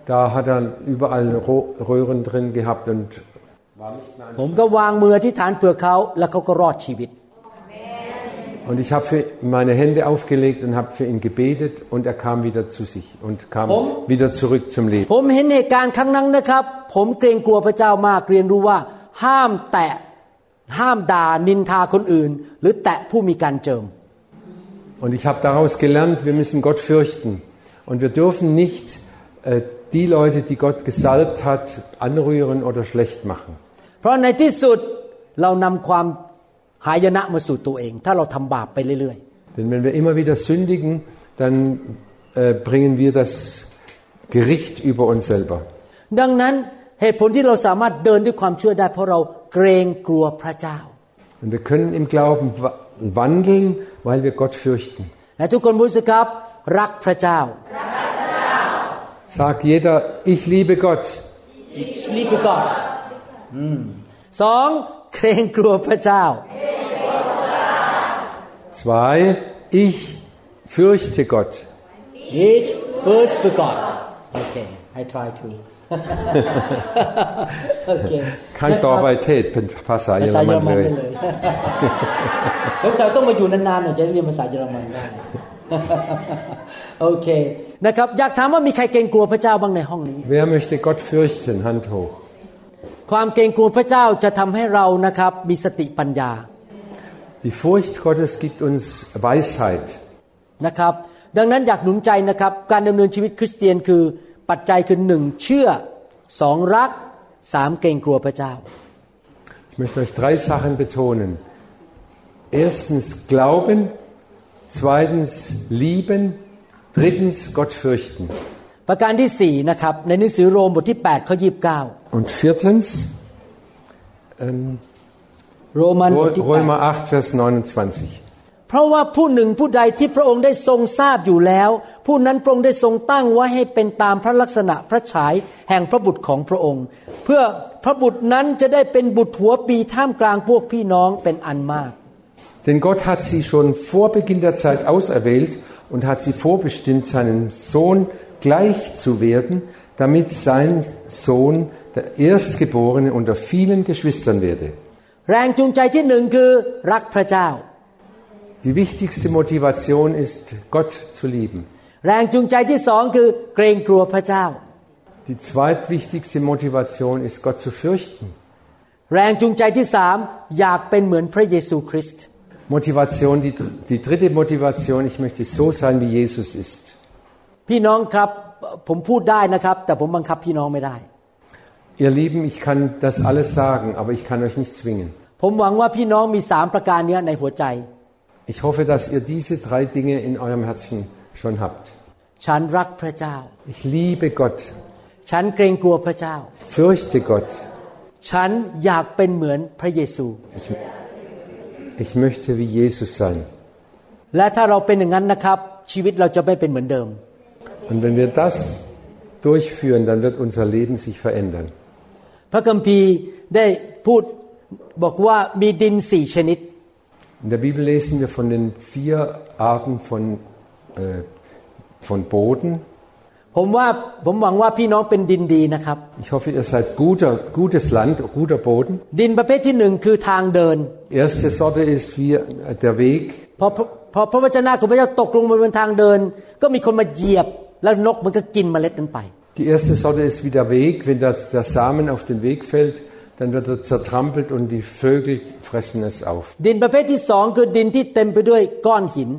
da hat er überall Ro- Röhren drin gehabt und
ผมก็วางมือที่ฐานเผื่อเขาแล้วเขาก็รอดชีวิต
Und ich habe für meine Hände aufgelegt und habe für ihn gebetet und er kam wieder zu sich und kam
Warum?
wieder zurück zum Leben.
ผมเห็นเหตุการณ์ครั้งนั้นนะครับ ผมเกรงกลัวพระเจ้ามากเรียนรู้ว่า ห้ามแตะห้ามด่านินทาคนอื่น หรือแตะผู้มีการเจิม
Und ich habe daraus gelernt, wir müssen Gott fürchten. Und wir dürfen nicht äh, die Leute, die Gott gesalbt hat, anrühren oder schlecht machen.
เพราะในที่สุดเรานำความหายนะมาสู่ตัวเอง ถ้าเราทำบาปไปเรื่อย
Denn wenn wir immer wieder sündigen, dann äh, bringen wir das Gericht über uns selber.
ๆ ดังนั้นเหตุผลที่เราสามารถเดินด้วยความเชื่อได้ เพราะเราเกรงกลัวพระเจ้า
Und wir können im Glauben wa- wandeln, weil wir Gott fürchten.
และทุกคนพูดสิครับ รักพระเจ้า
Sagt jeder, ich liebe Gott.
รีบไปก่อนอืมสองเกรงกลัวพระเจ้า
Zwei, ich fürchte Gott.
each first for God okay I try to โอเค
ขั้นต่อไปเทศเป็นภาษาเยอร
ภาษาเย
มั
อน รมัน
เลย
ไปเลย สงสัยต้องมาอยู่นานๆหน่อยจะได้เรียนภาษาเยอรมันได้ โอเค นะครับอยากถามว่ามีใครเกรงกลัวพระเจ้าบ้างในห้องนี้
Wer möchte Gott fürchten? Hand hoch.
ความเกรงกลัวพระเจ้าจะทำให้เรานะครับมีสติปัญญา
Die Furcht Gottes gibt uns Weisheit.
นะครับดังนั้นอยากหนุนใจนะครับการดำเนินชีวิตคริสเตียนคือปัจจัยคือหนึ่งเชื่อสองรักสามเกรงกลัวพระเจ้า
Ich möchte euch drei Sachen betonen. Erstens Glauben, zweitens Lieben, drittens Gott fürchten.
ประการที่สี่นะครับในหนังสือโรมบทที่8ข้อ29
Und viertens
โรมันบทที่
Römer 8, Vers 29.
8เพราะว่าผู้หนึ่งผู้ใดที่พระองค์ได้ทรงทราบอยู่แล้ว ผู้นั้นพระองค์ได้ทรงตั้งไว้ให้เป็นตามพระลักษณะพระฉายแห่งพระบุตรของพระองค์ เพื่อพระบุตรนั้นจะได้เป็นบุตรหัวปีท่ามกลางพวกพี่น้องเป็นอันมาก
Denn Gott hat sie schon vor Beginn der Zeit auserwählt und hat sie vorbestimmt, seinem Sohn gleich zu werden, damit sein Sohn der Erstgeborene unter vielen Geschwistern werde.
แรงจูงใจที่หนึ่งคือรักพระเจ้า
Die wichtigste Motivation ist, Gott zu lieben.
แรงจูงใจที่สองคือเกรงกลัวพระเจ้า
Die zweitwichtigste Motivation ist, Gott zu fürchten.
แรงจูงใจที่สามอยากเป็นเหมือนพระเยซูคริสต์
Motivation, die, die dritte Motivation, ich möchte so sein, wie Jesus ist.
พี่น้องครับผมพูดได้นะครับ แต่ผมบังคับพี่น้องไม่ได้
Ihr Lieben, ich kann das alles sagen, aber ich kann euch nicht zwingen.
ผมหวังว่าพี่น้องมีสามประการเนี้ยในหัวใจ
Ich hoffe, dass ihr diese drei Dinge in eurem Herzen schon habt.
ฉันรักพระเจ้า
Ich liebe Gott,
ฉันเกรงกลัวพระเจ้า
fürchte Gott,
ฉันอยากเป็นเหมือนพระเยซู
ich möchte wie Jesus sein.
และถ้าเราเป็นอย่างนั้นนะครับ ชีวิตเราจะไม่เป็นเหมือนเดิม
Und wenn wir das durchführen, dann wird unser Leben sich verändern.
พระคัมภีร์ได้พูดบอกว่ามีดินสี่ชนิด
In der Bibel lesen wir von den vier Arten von, äh, von Boden.
ผมว่าผมหวังว่าพี่น้องเป็นดินดีนะครับ
Ich hoffe, ihr seid guter, gutes Land, guter Boden.
ดินประเภทที่หนึ่งคือทางเดิน
Erste Sorte ist wie der Weg.
พอพอพอพระวจนะของพระเจ้าตกลงบนทางเดิน ก็มีคนมาเหยียบ แล้วนกมันก็กินเมล็ดนั้นไป
Die erste Sorte ist wie der Weg. Wenn das, der Samen auf den Weg fällt, dann wird er zertrampelt und die Vögel fressen es auf.
ดินประเภทที่สองคือดินที่เต็มไปด้วยก้อนหิน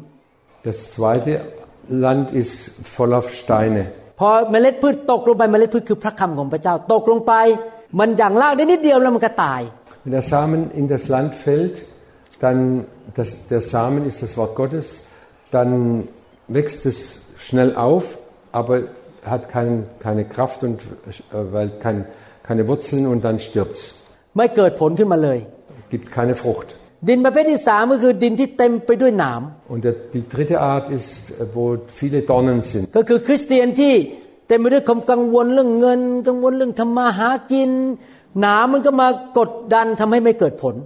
Das zweite Land ist voller Steine.
พอเมล็ดพืชตกลงไปเมล็ดพืชคือพระคำของพระเจ้า ตกลงไป มันอย่างลากได้นิดเดียวแล้วมันก็ตาย
Wenn der Samen in das Land fällt, dann das, der Samen ist das Wort Gottes, dann wächst es schnell auf, aber hat kein, keine Kraft und äh, weil kein, keine Wurzeln und dann stirbt es.
ไม่เกิดผลขึ้นมาเลย
Gibt keine Frucht.
ดินประเภทที่สามก็คือดินที่เต็มไปด้วยหนาม
Und der, die dritte Art ist, äh, wo viele Dornen sind.
ก็คือคริสเตียนที่เต็มไปด้วยความกังวลเรื่องเงิน กังวลเรื่องทำมาหากิน หนามมันก็มากดดันทำให้ไม่เกิดผล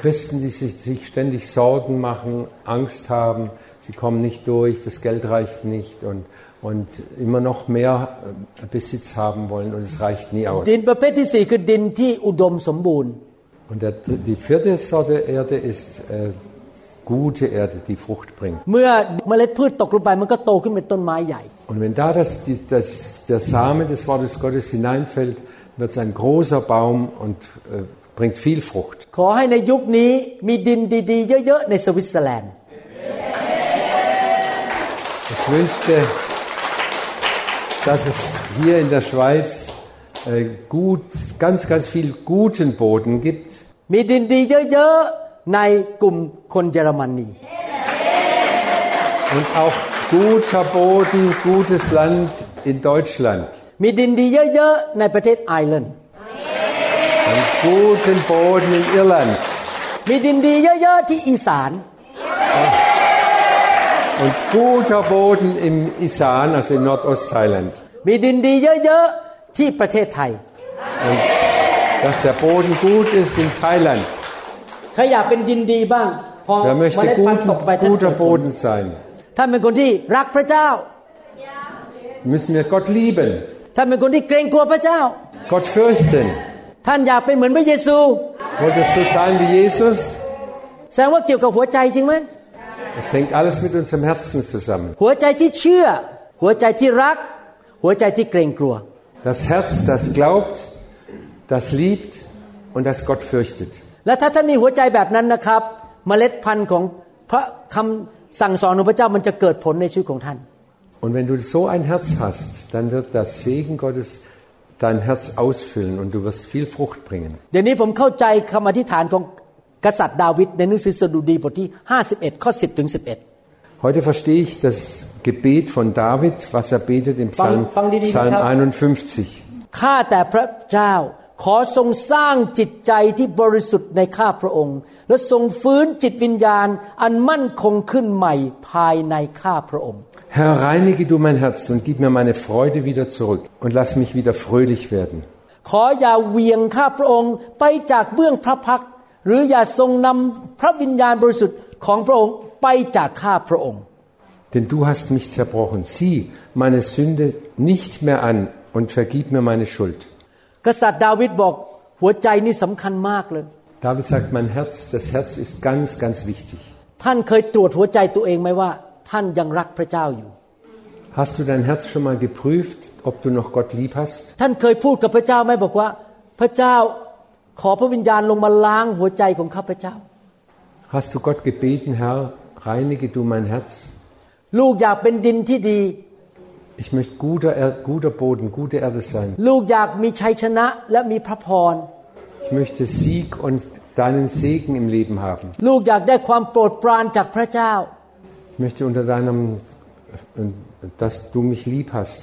Christen, die sich, sich ständig Sorgen machen, Angst haben, sie kommen nicht durch, das Geld reicht nicht und, und immer noch mehr äh, Besitz haben wollen und es reicht nie aus.
ดินประเภทที่สี่คือดินที่อุดมสมบูรณ์
Und der, die vierte Sorte Erde ist äh, gute Erde, die Frucht bringt.
เมื่อเมล็ดพืชตกลงไปมันก็โตขึ้นเป็นต้นไม้ใหญ่
Und wenn da das, die, das, der Same des Wortes Gottes hineinfällt, wird es ein großer Baum und äh, bringt viel Frucht.
ขอให้ในยุคนี้มีดินดีๆ เยอะๆ ในสวิตเซอร์แลนด์
Ich wünschte, dass es hier in der Schweiz äh, gut, ganz, ganz viel guten Boden gibt
มีดินดีเยอะๆ ในกลุ่มคนเยอรมนี
und auch guter Boden, gutes Land in Deutschland.
มีดินดีเยอะๆ ในประเทศไอร์แลนด์
Und guten Boden in Irland.
มีดินดีเยอะๆที่อีสาน
Und guter Boden im Isan, also in Nordostthailand.
มีดินดีเยอะๆ ที่ประเทศไทย
Und dass der Boden gut ist in Thailand.
ใครอยากเป็นดินดีบ้างพอ
Wer
เม
möchte
ล็ดพันธุ์ตก
guten,
ไปท่าน
guter Boden sein?
ท่านเป็นคนที่รักพระเจ้า
Müssen wir Gott lieben,
ท่านเป็นคนที่เกรงกลัวพระเจ้า
Gott fürchten.
ท่านอยากเป็นเหมือนพระเยซู
Wollt ihr so sein wie Jesus?
แสดงว่าเกี่ยวกับหัวใจจริงไหม
Es hängt alles mit unserem Herzen zusammen.
หัวใจที่เชื่อ หัวใจที่รัก หัวใจที่เกรงกลัว
Das Herz, das glaubt, das liebt und das Gott fürchtet.
และถ้าท่านมีหัวใจแบบนั้นนะครับ เมล็ดพันธุ์ของพระคำสั่งสอนของพระเจ้ามันจะเกิดผลในชีวิตของท่าน
Und wenn du so ein Herz hast, dann wird das Segen Gottes dein Herz ausfüllen und du wirst viel Frucht bringen.
เดี๋ยวนี้ผมเข้าใจคำอธิษฐานของกษัตริย์ดาวิดในหนังสือสดุดีบทที่ 51 ข้อ 10 ถึง 11
Heute verstehe ich das Gebet von David, was er betet im Psalm,
Fang- fang die Lieder
Psalm
ab.
51.
ข้าแต่พระเจ้า ขอทรงสร้างจิตใจที่บริสุทธิ์ในข้าพระองค์ และทรงฟื้นจิตวิญญาณ อันมั่นคงขึ้นใหม่ภายในข้าพระองค์
Herr, reinige du mein Herz und gib mir meine Freude wieder zurück und lass mich wieder fröhlich werden.
ขออย่าเหวียงข้าพระองค์ไปจากเบื้องพระพักตร์หรืออย่าทรงนำพระวิญญาณบริสุทธิ์ของพระองค์ ไปจากข้าพระองค์
Denn du hast mich zerbrochen. Sieh meine Sünde nicht mehr an und vergib mir meine Schuld.
กษัตริย์ดาวิดบอกหัวใจนี่สำคัญมากเลย
David sagt, mein Herz, das Herz ist ganz, ganz wichtig.
ท่านเคยตรวจหัวใจตัวเองไหมว่า ท่านยังรักพระเจ้าอยู่
Hast du dein Herz schon mal geprüft, ob du noch Gott lieb hast?
ท่านเคยพูดกับพระเจ้าไหมบอกว่า พระเจ้าขอพระวิญญาณลงมาล้างหัวใจของข้าพระเจ้า
Hast du Gott gebeten, Herr, reinige du mein Herz?
ลูกอยากเป็นดินที่ดี
Ich möchte guter, er guter Boden, gute Erde sein.
ลูกอยากมีชัยชนะและมีพระพร
Ich möchte Sieg und deinen Segen im Leben haben.
ลูกอยากได้ความโปรดปรานจากพระเจ้า
Ich möchte unter deinem, dass du mich lieb hast.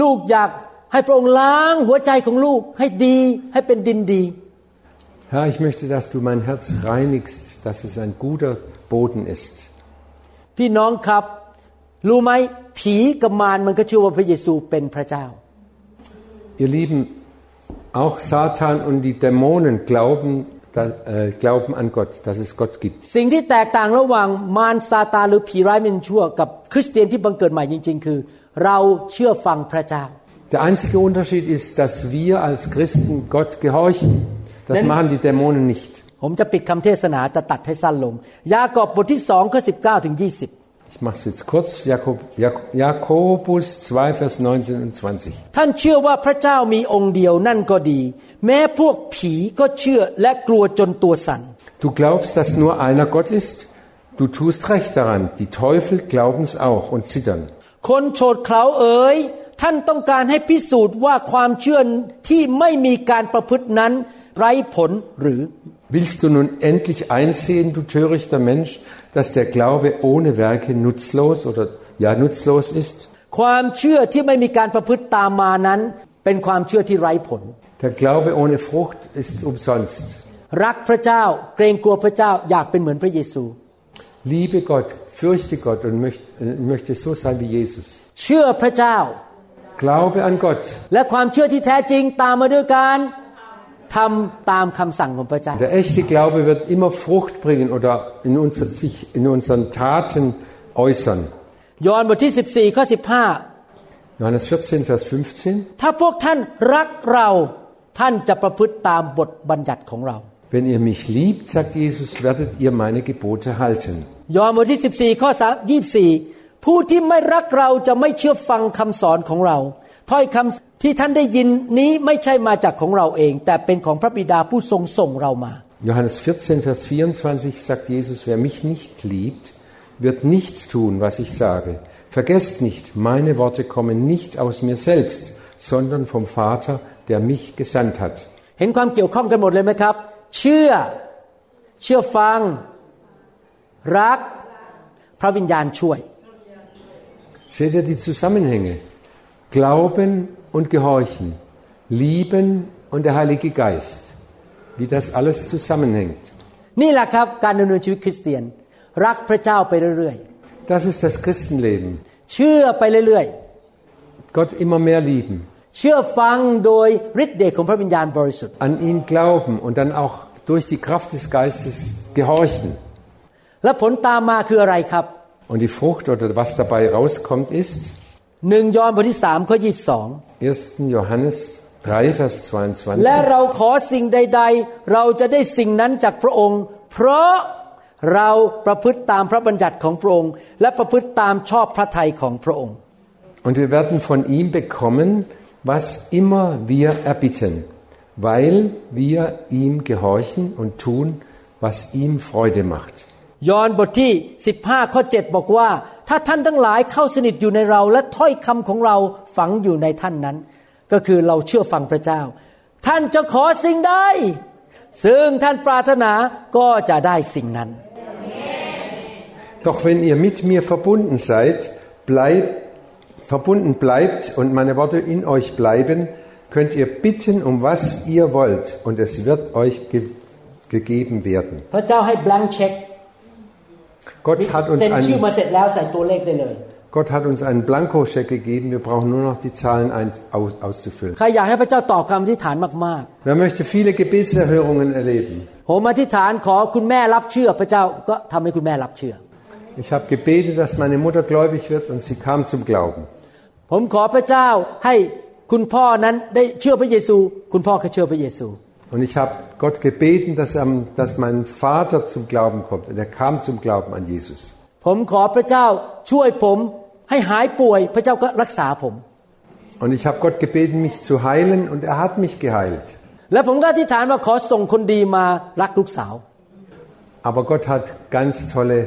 ลูกอยากให้พระองค์ล้างหัวใจของลูกให้ดีให้เป็นดินดี
Herr, ich möchte, dass du mein Herz reinigst, dass es ein guter Boden ist.
พี่น้องครับ รู้ไหมผีกับมารมันก็เชื่อว่าพระเยซูเป็นพระเจ้า
Ihr Lieben, auch Satan und die Dämonen glauben, da, äh, glauben an Gott, dass es Gott gibt.
สิ่งที่แตกต่างระหว่างมารซาตานหรือผีร้ายมินชั่ว กับคริสเตียนที่บังเกิดใหม่จริง ๆ คือ เราเชื่อฟังพระเจ้า
Der einzige Unterschied ist, dass wir als Christen Gott gehorchen. Das
Denn-
machen die Dämonen nicht.
ผมจะปิดคำเทศนาแต่ตัดให้สั้นลง ยากอบบทที่สองข้อสิบเก้าถึงยี่สิบ
Ich mache es jetzt kurz. Jakob, Jak Jakobus 2, Vers 19 und 20.
ท่านเชื่อว่าพระเจ้ามีองค์เดียวนั่นก็ดี แม้พวกผีก็เชื่อและกลัวจนตัวสั่น
Du glaubst, dass nur einer Gott ist? Du tust recht daran. Die Teufel glauben es auch und zittern.
คนโฉดเขลาเอ๋ยท่านต้องการให้พิสูจน์ว่าความเชื่อที่ไม่มีการประพฤตินั้นไร้ผลหรือ
Willst du nun endlich einsehen, du törichter Mensch, dass der Glaube ohne Werke nutzlos oder ja nutzlos ist?
ความเชื่อที่ไม่มีการประพฤติตามมานั้น เป็นความเชื่อที่ไร้ผล
Der Glaube ohne Frucht ist umsonst.
รักพระเจ้า เกรงกลัวพระเจ้าอยากเป็นเหมือนพระเยซู
Liebe Gott, fürchte Gott und möchte, äh, möchte so sein wie Jesus.
เชื่อพระเจ้า
Glaube an Gott.
และความเชื่อที่แท้จริงตามมาด้วยการ ทำตามคำสั่งของพระเจ้า
Der echte Glaube wird immer Frucht bringen oder in, unser, sich in unseren Taten äußern.
ยอห์นบทที่ 14 ข้อ
Johannes 14, Vers 15.
15 ถ้าพวกท่านรักเราท่านจะประพฤติตามบทบัญญัติของเรา
Wenn ihr mich liebt, sagt Jesus, werdet ihr meine Gebote halten.
ยอห์นบทที่ 14 ข้อ24 ผู้ที่ไม่รักเราจะไม่เชื่อฟังคำสอนของเรา ถ้อยคำที่ท่านได้ยินนี้ไม่ใช่มาจากของเราเอง แต่เป็นของพระบิดาผู้ทรงส่งเรามา
Johannes 14, Vers 24 sagt Jesus, wer mich nicht liebt, wird nicht tun, was ich sage. Vergesst nicht, meine Worte kommen nicht aus mir selbst, sondern vom Vater, der mich gesandt hat.
เห็นความเกี่ยวข้องกันหมดเลยไหมครับ เชื่อ เชื่อฟัง รัก พระวิญญาณช่วย
Seht ihr die Zusammenhänge? Glauben und Gehorchen, Lieben und der Heilige Geist, wie das alles zusammenhängt.
นี่แหละครับการดำเนินชีวิตคริสเตียน รักพระเจ้าไปเรื่อย
Das ist das Christenleben.
ๆ เชื่อไปเรื่อย
Gott immer mehr lieben,
ๆ เชื่อฟังโดยฤทธิ์เดชของพระวิญญาณบริสุทธิ์
an ihn glauben und dann auch durch die Kraft des Geistes gehorchen.
และผลตามมาคืออะไรครับ
Und die Frucht oder was dabei rauskommt ist
หนึ่งยอห์นบทที่สามข้อยีบสอง
1. Johannes 3, Vers
และ
22.
เราขอสิ่งใด ๆ เราจะได้สิ่งนั้นจากพระองค์ เพราะเราประพฤติตามพระบัญญัติของพระองค์ และประพฤติตามชอบพระทัยของพระองค์
Und wir werden von ihm bekommen, was immer wir erbitten, weil wir ihm gehorchen und tun, was ihm Freude macht.
ยอห์นบทที่ 15 ข้อ 7 บอกว่า ถ้าท่านทั้งหลายเข้าสนิทอยู่ในเรา และถ้อยคำของเราฝังอยู่ในท่านนั้น ก็คือเราเชื่อฟังพระเจ้า ท่านจะขอสิ่งใดซึ่งท่านปรารถนาก็จะได้สิ่งนั้น
Doch wenn ihr mit mir verbunden seid, bleibt, verbunden bleibt und meine Worte in euch bleiben, könnt ihr bitten, um was ihr wollt, und es wird euch ge gegeben werden.
พระเจ้าให้ blank check
Gott hat uns
เซ็นชื่อ
einen,
มาเสร็จแล้วใส่ตัวเลขได้เลย
Gott hat uns einen Blankoscheck gegeben, wir brauchen nur noch die Zahlen ein, aus, auszufüllen.
ใครอยากให้พระเจ้าตอบคำอธิษฐานมาก
Wer möchte viele Gebetserhörungen erleben?
ๆ ผมอธิษฐานขอคุณแม่รับเชื่อ พระเจ้าก็ทำให้คุณแม่รับเชื่อ
Ich habe gebetet, dass meine Mutter gläubig wird und sie kam zum Glauben.
ผมขอพระเจ้าให้คุณพ่อนั้นได้เชื่อพระเยซู คุณพ่อก็เชื่อพระเยซู
Und ich habe Gott gebeten, dass, er, dass mein Vater zum Glauben kommt. Und er kam zum Glauben an Jesus.
ผมขอพระเจ้าช่วยผมให้หายป่วย พระเจ้าก็รักษาผม
Und ich habe Gott gebeten, mich zu heilen und er hat mich geheilt.
และผมก็อธิษฐานว่าขอส่งคนดีมารักลูกสาว
Aber Gott hat ganz tolle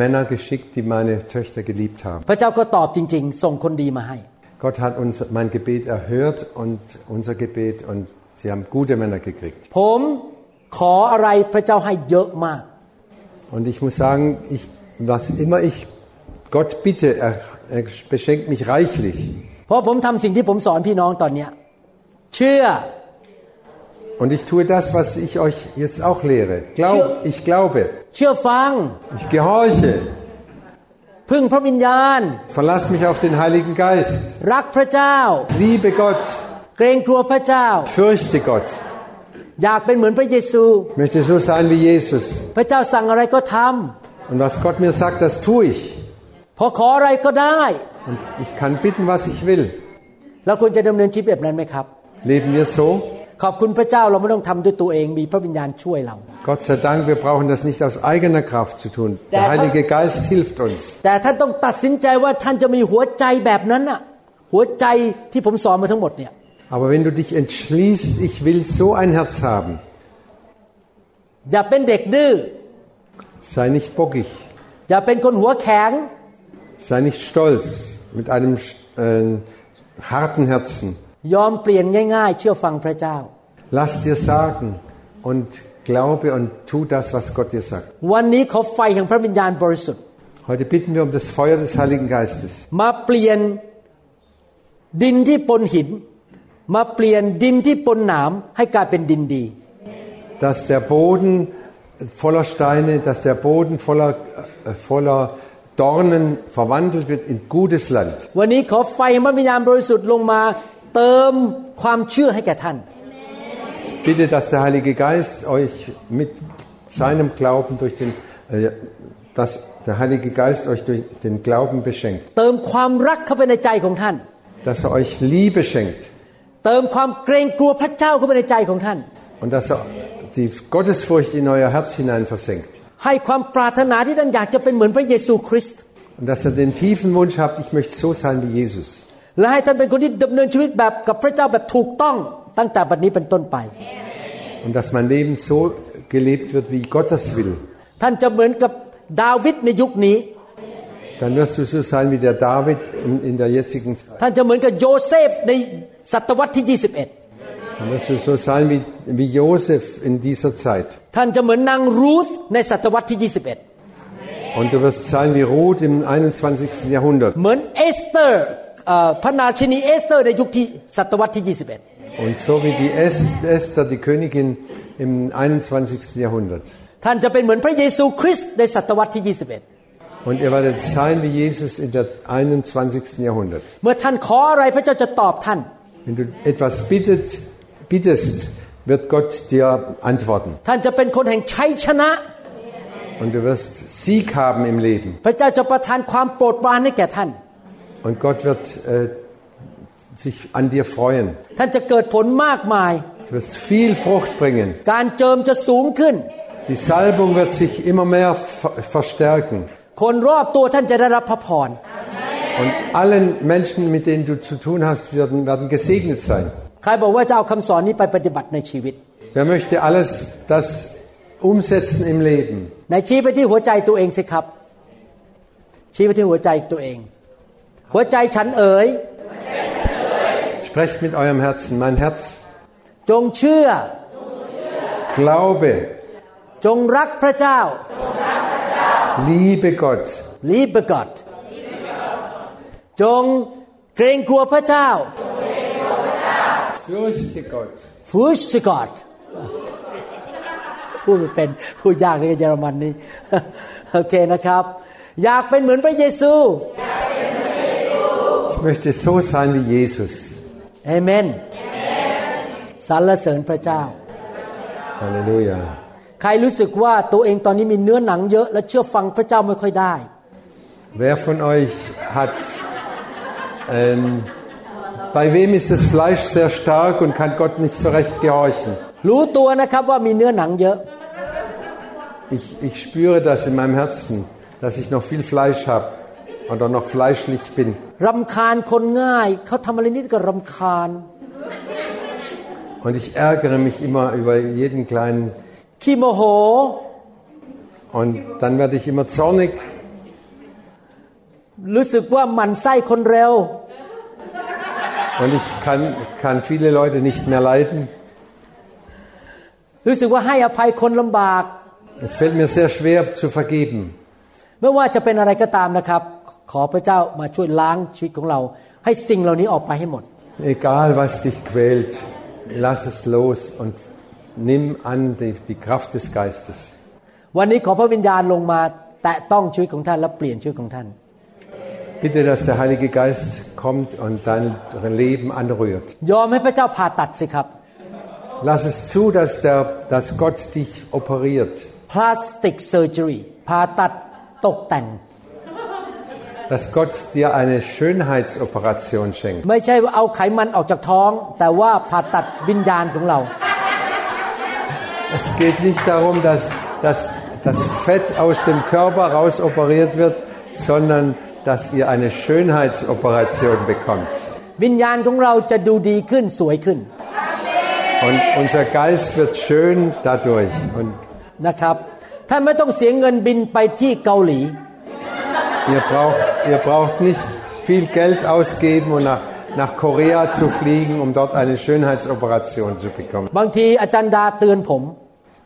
Männer geschickt, die meine Töchter geliebt haben.
พระเจ้าก็ตอบจริง ๆ ส่งคนดีมาให้
Gott hat uns mein Gebet erhört und unser Gebet und sie haben gute Männer gekriegt.
ผมขออะไรพระเจ้าให้เยอะมาก
Und ich muss sagen, ich, was immer ich Gott bitte, er, er beschenkt mich reichlich.
เพราะผมทำสิ่งที่ผมสอนพี่น้องตอนเนี้ยเชื่อ
Und ich tue das, was ich euch jetzt auch lehre. Glaub, ich glaube,
เชื่อฟัง
ich gehorche,
พึ่งพระวิญญาณ
verlass mich auf den Heiligen Geist,
รักพระเจ้า
liebe Gott,
เกรงกลัวพระเจ้า
fürchte Gott,
อยากเป็นเหมือนพระเยซู
möchte so sein wie Jesus.
พระเจ้าสั่งอะไรก็ท
Und was Gott mir sagt, das tue ich. ำ
พอขออะไรก็ได้
Und ich kann bitten, was ich will.
เราควรจะดำเนินชีวิตแบบนั้นไหมครับ
Leben wir so?
ขอบคุณพระเจ้าเราไม่ต้องทำด้วยตัวเองมีพระวิญญาณช่วยเรา
Gott sei Dank, wir brauchen das nicht aus eigener Kraft zu tun. Der Heilige Geist hilft uns.
แต่ท่านต้องตัดสินใจว่าท่านจะมีหัวใจแบบนั้นน่ะหัวใจที่ผมสอนมาทั้งหมดเนี่ย
Aber wenn du dich entschließt, ich will so ein Herz haben,
อย่าเป็นเด็กดื้อ
sei nicht bockig,
อย่าเป็นคนหัวแข็ง
sei nicht stolz mit einem äh, harten Herzen.
ยอมเปลี่ยนง่ายๆ เชื่อฟังพระเจ้า
Lass dir sagen und glaube und tu das, was Gott dir sagt.
วันนี้ขอไฟแห่งพระวิญญาณบริสุทธิ์
Heute bitten wir um das Feuer des Heiligen Geistes.
มาเปลี่ยนดินที่ปนหิน มาเปลี่ยนดินที่ปนหนามให้กลายเป็นดินดี
Dass der Boden voller Steine, dass der Boden voller, äh, voller Dornen verwandelt wird in gutes Land.
วันนี้ขอไฟแห่งพระวิญญาณบริสุทธิ์ลงมา เติมความเชื่อให้แก่ท่าน
Bitte, dass der Heilige Geist euch mit seinem Glauben durch den, äh, dass der Heilige Geist euch durch den Glauben beschenkt.
เติมความรักเข้าไปในใจของท่าน
Dass er euch Liebe schenkt.
เติมความเกรงกลัวพระเจ้าเข้าไปในใจของท่าน
Und dass er die Gottesfurcht in euer Herz hinein versenkt.
ให้ความปรารถนาที่ท่านอยากจะเป็นเหมือนพระเยซูคริสต์
Und dass ihr den tiefen Wunsch habt, ich möchte so sein wie Jesus.
และให้ท่านเป็นคนที่ดำเนินชีวิตแบบกับพระเจ้าแบบถูกต้องตั้งแต่บัดนี้เป็นต้นไป
Und dass mein Leben so gelebt wird, wie Gott das will.
ท่านจะเหมือนกับดาวิดในยุคนี้
Dann wirst du so sein wie der David in, in der jetzigen Zeit.
ท่านจะเหมือนกับโยเซฟในศตวรรษที่
Dann wirst du so sein wie, wie Josef in dieser Zeit.
21 ท่านจะเหมือนนางรูธในศตวรรษที่
Und du wirst sein wie Ruth im 21. Jahrhundert.
21 เหมือนเอสเตอร์เอ่อพระนาชินีเอสเตอร์ในยุคที่ศตวรรษที่ 21
Und so wie die Est- Esther, die Königin im 21. Jahrhundert.
ท่านจะเป็นเหมือนพระเยซูคริสต์ในศตวรรษที่ 21
Und ihr werdet sein wie Jesus in der 21. Jahrhundert.
เมื่อท่านขออะไรพระเจ้าจะตอบท่าน
Wenn du etwas bittet, bittest, wird Gott dir antworten.
ท่านจะเป็นคนแห่งชัยชนะ
Und du wirst Sieg haben im Leben.
พระเจ้าจะประทานความโปรดปรานให้แก่ท่าน
Und Gott wird äh, sich an dir freuen.
ท่านจะเกิดผลมากมาย
Du wirst viel Frucht bringen.
การเจิมจะสูงขึ้น
Die Salbung wird sich immer mehr ver- verstärken.
คนรอบตัวท่านจะได้รับพระพร
Und allen Menschen, mit denen du zu tun hast, werden, werden gesegnet sein.
ใครบอกว่าจะเอาคำสอนนี้ไปปฏิบัติในชีวิต
Wer möchte alles das umsetzen im Leben?
ในชี้ไปที่หัวใจตัวเองสิครับ ชี้ไปที่หัวใจตัวเอง หัวใจฉันเอ๋ย
Sprecht mit eurem Herzen. Mein Herz,
จงเชื่อ
glaube,
จงรักพระเจ้า
liebe Gott,
liebe Gott จงเกรงกลัวพระเจ้า
fürchte Gott.
fürchte Gott พูดไม่เป็นพูดยากเลยเยอรมันนี่โอเคนะครับ อยากเป็นเหมือนพระเยซู
Ich möchte so sein wie Jesus.
เอเมนสรรเสริญพระเจ้า
Halleluja.
ใครรู้สึกว่าตัวเองตอนนี้มีเนื้อหนังเยอะ และเชื่อฟังพระเจ้าไม่ค่อยได้
Wer von euch hat, ähm, bei wem ist das Fleisch sehr stark und kann Gott nicht so recht gehorchen?
รู้ตัวนะครับว่ามีเนื้อหนังเยอะ
Ich, ich spüre das in meinem Herzen, dass ich noch viel Fleisch habe oder noch fleischlich bin.
รำคาญคนง่าย เขาทำอะไรนิดก็รำคาญ
Und ich ärgere mich immer über jeden kleinen
ขี้โมโห
und dann werde ich immer zornig
รู้สึกว่าหมันไส้คนเร็ว
und ich kann, kann viele Leute nicht mehr leiden.
รู้สึกว่าให้อภัยคนลำบาก
Es fällt mir sehr schwer zu vergeben.
ไม่ว่าจะเป็นอะไรก็ตามนะครับ ขอพระเจ้ามาช่วยล้างชีวิตของเรา ให้สิ่งเหล่านี้ออกไปให้หมด
Egal was dich quält, lass es los und nimm an die, die Kraft des Geistes.
วันนี้ขอพระวิญญาณลงมา แตะต้องชีวิตของท่านและเปลี่ยนชีวิตของท่าน
Bitte, dass der Heilige Geist kommt und dein Leben anrührt.
ยอมให้พระเจ้าผ่าตัดสิครับ
Lass es zu, dass, der, dass Gott dich operiert.
plastic surgery ผ่าตัดตกแต่ง
Dass Gott dir eine Schönheitsoperation schenkt. Es geht nicht darum, dass, dass das Fett aus dem Körper rausoperiert wird, sondern dass ihr eine Schönheitsoperation bekommt.
วิญญาณของเราจะดูดีขึ้นสวยขึ้น
Und unser Geist wird schön dadurch. Und
นะครับท่านไม่ต้องเสียเงินบินไปที่เกาหลี
ihr braucht, ihr braucht nicht viel Geld ausgeben und nach, nach Korea zu fliegen, um dort eine Schönheitsoperation zu bekommen.
บางทีอาจารย์ดาเตือนผม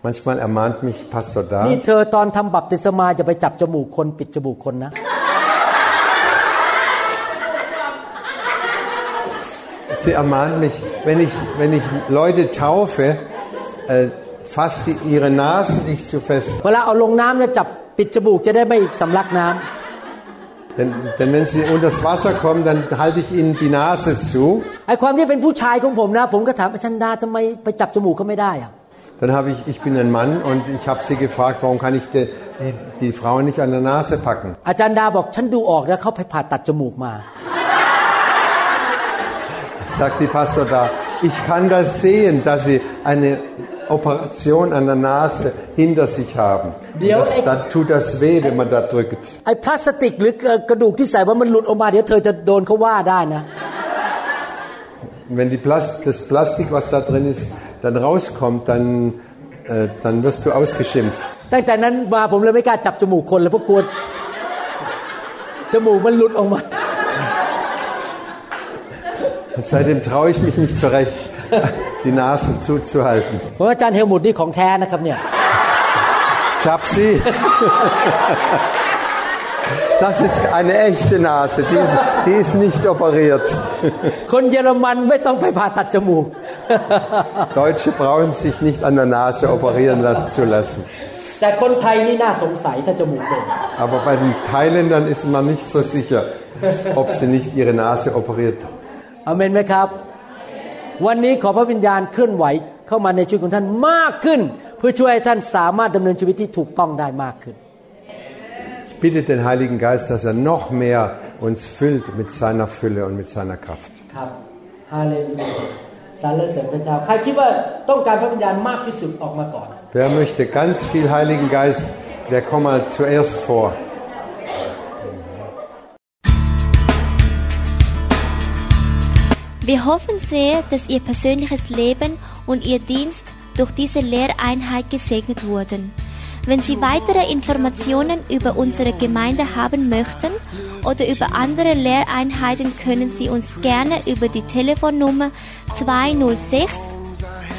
Manchmal ermahnt mich Pastor
นี่
da,
เธอตอนทำบัพติศมาจะไปจับจมูกคนปิดจมูกคนนะ
sie ermahnt mich, wenn ich, wenn ich Leute taufe, äh, fasst die, ihre Nasen nicht zu fest.
เวลาเอาลงน้ำเนี่ยจับปิดจมูกจะได้ไม่สำลักน้ำ
Denn, denn wenn sie unter das Wasser kommen, dann halte ich ihnen die Nase zu.
ไอ้ความที่เป็นผู้ชายของผมนะ ผมก็ถามอาจารย์ดาทำไมไปจับจมูกเขาไม่ได้อะ
Dann habe ich, ich bin ein Mann und ich habe sie gefragt, warum kann ich die, die Frauen nicht an der Nase packen?
อาจารย์ดาบอกฉันดูออกนะเขาไปผ่าตัดจมูกมา
Sagt die Pastor da, ich kann das sehen, dass sie eine Operation an der Nase hinter sich haben. Und das, dann tut das weh, wenn man da drückt.
ไอ้พลาสติกหรือกระดูกที่ใส่ว่ามันหลุดออกมาเดี๋ยวเธอจะโดนเขาว่าได้นะ
Wenn die Plast, das Plastik, was da drin ist, dann rauskommt, dann, äh, dann wirst du ausgeschimpft.
ตั้งแต่นั้นมาผมเลยไม่กล้าจับจมูกคนเลยเพราะกลัวจมูกมันหลุดออกมา
Und seitdem traue ich mich nicht so recht, die Nase zuzuhalten.
เพราะว่าอาจารย์เฮลมุดนี่ของแท้นะครับเนี่ย
Chapsi. Das ist eine echte Nase, die ist, die ist nicht operiert.
คนเยอรมันไม่ต้องไปผ่าตัดจมูก
Deutsche brauchen sich nicht an der Nase operieren lassen, zu lassen.
แต่คนไทยนี่น่าสงสัยถ้าจมูกโด่ง
Aber bei den Thailändern ist man nicht so sicher, ob sie nicht ihre Nase operiert haben.
อ วันนี้ขอพระวิญญาณเคลื่อนไหวเข้ามาในชีวิตของท่านมากขึ้น เพื่อช่วยให้ท่านสามารถดำเนินชีวิตที่ถูกต้องได้มากขึ้น
Ich bitte den Heiligen Geist, dass er noch mehr uns füllt mit seiner Fülle und mit seiner Kraft.
ครับฮาเลลูยาสรรเสริญพระเจ้า ใครคิดว่าต้องการพระวิญญาณมากที่สุดออกมาก่อน
Wer möchte ganz viel Heiligen Geist, der kommt mal zuerst vor.
Wir hoffen sehr, dass Ihr persönliches Leben und Ihr Dienst durch diese Lehreinheit gesegnet wurden. Wenn Sie weitere Informationen über unsere Gemeinde haben möchten oder über andere Lehreinheiten, können Sie uns gerne über die Telefonnummer 206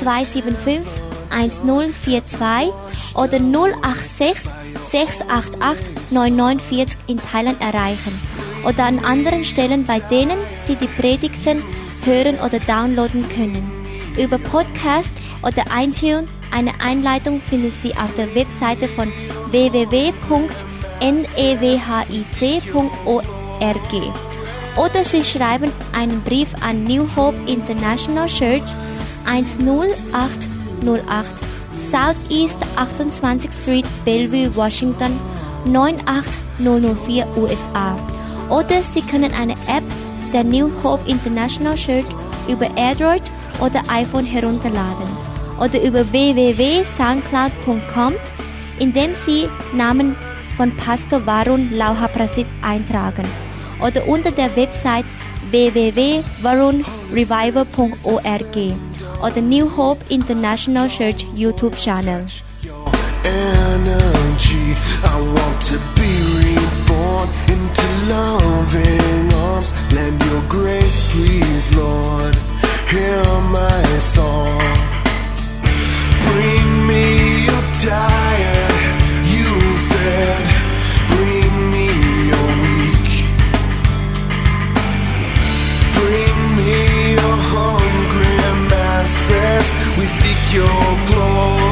275 1042 oder 086 688 9940 in Thailand erreichen oder an anderen Stellen, bei denen Sie die Predigten hören oder downloaden können. Über Podcast oder iTunes eine Einleitung finden Sie auf der Webseite von www.newhic.org. Oder Sie schreiben einen Brief an New Hope International Church 10808 Southeast 28th Street, Bellevue, Washington 98004 USA. Oder Sie können eine App der New Hope International Church über Android oder iPhone herunterladen oder über www.soundcloud.com, indem Sie Namen von Pastor Varun Lauhaprasit eintragen oder unter der Website www.varunrevival.org oder New Hope International Church YouTube Channel.
Reborn into loving arms. Lend your grace, please, Lord. Hear my song. Bring me your tired. You said, bring me your weak. Bring me your hungry masses. We seek your glory.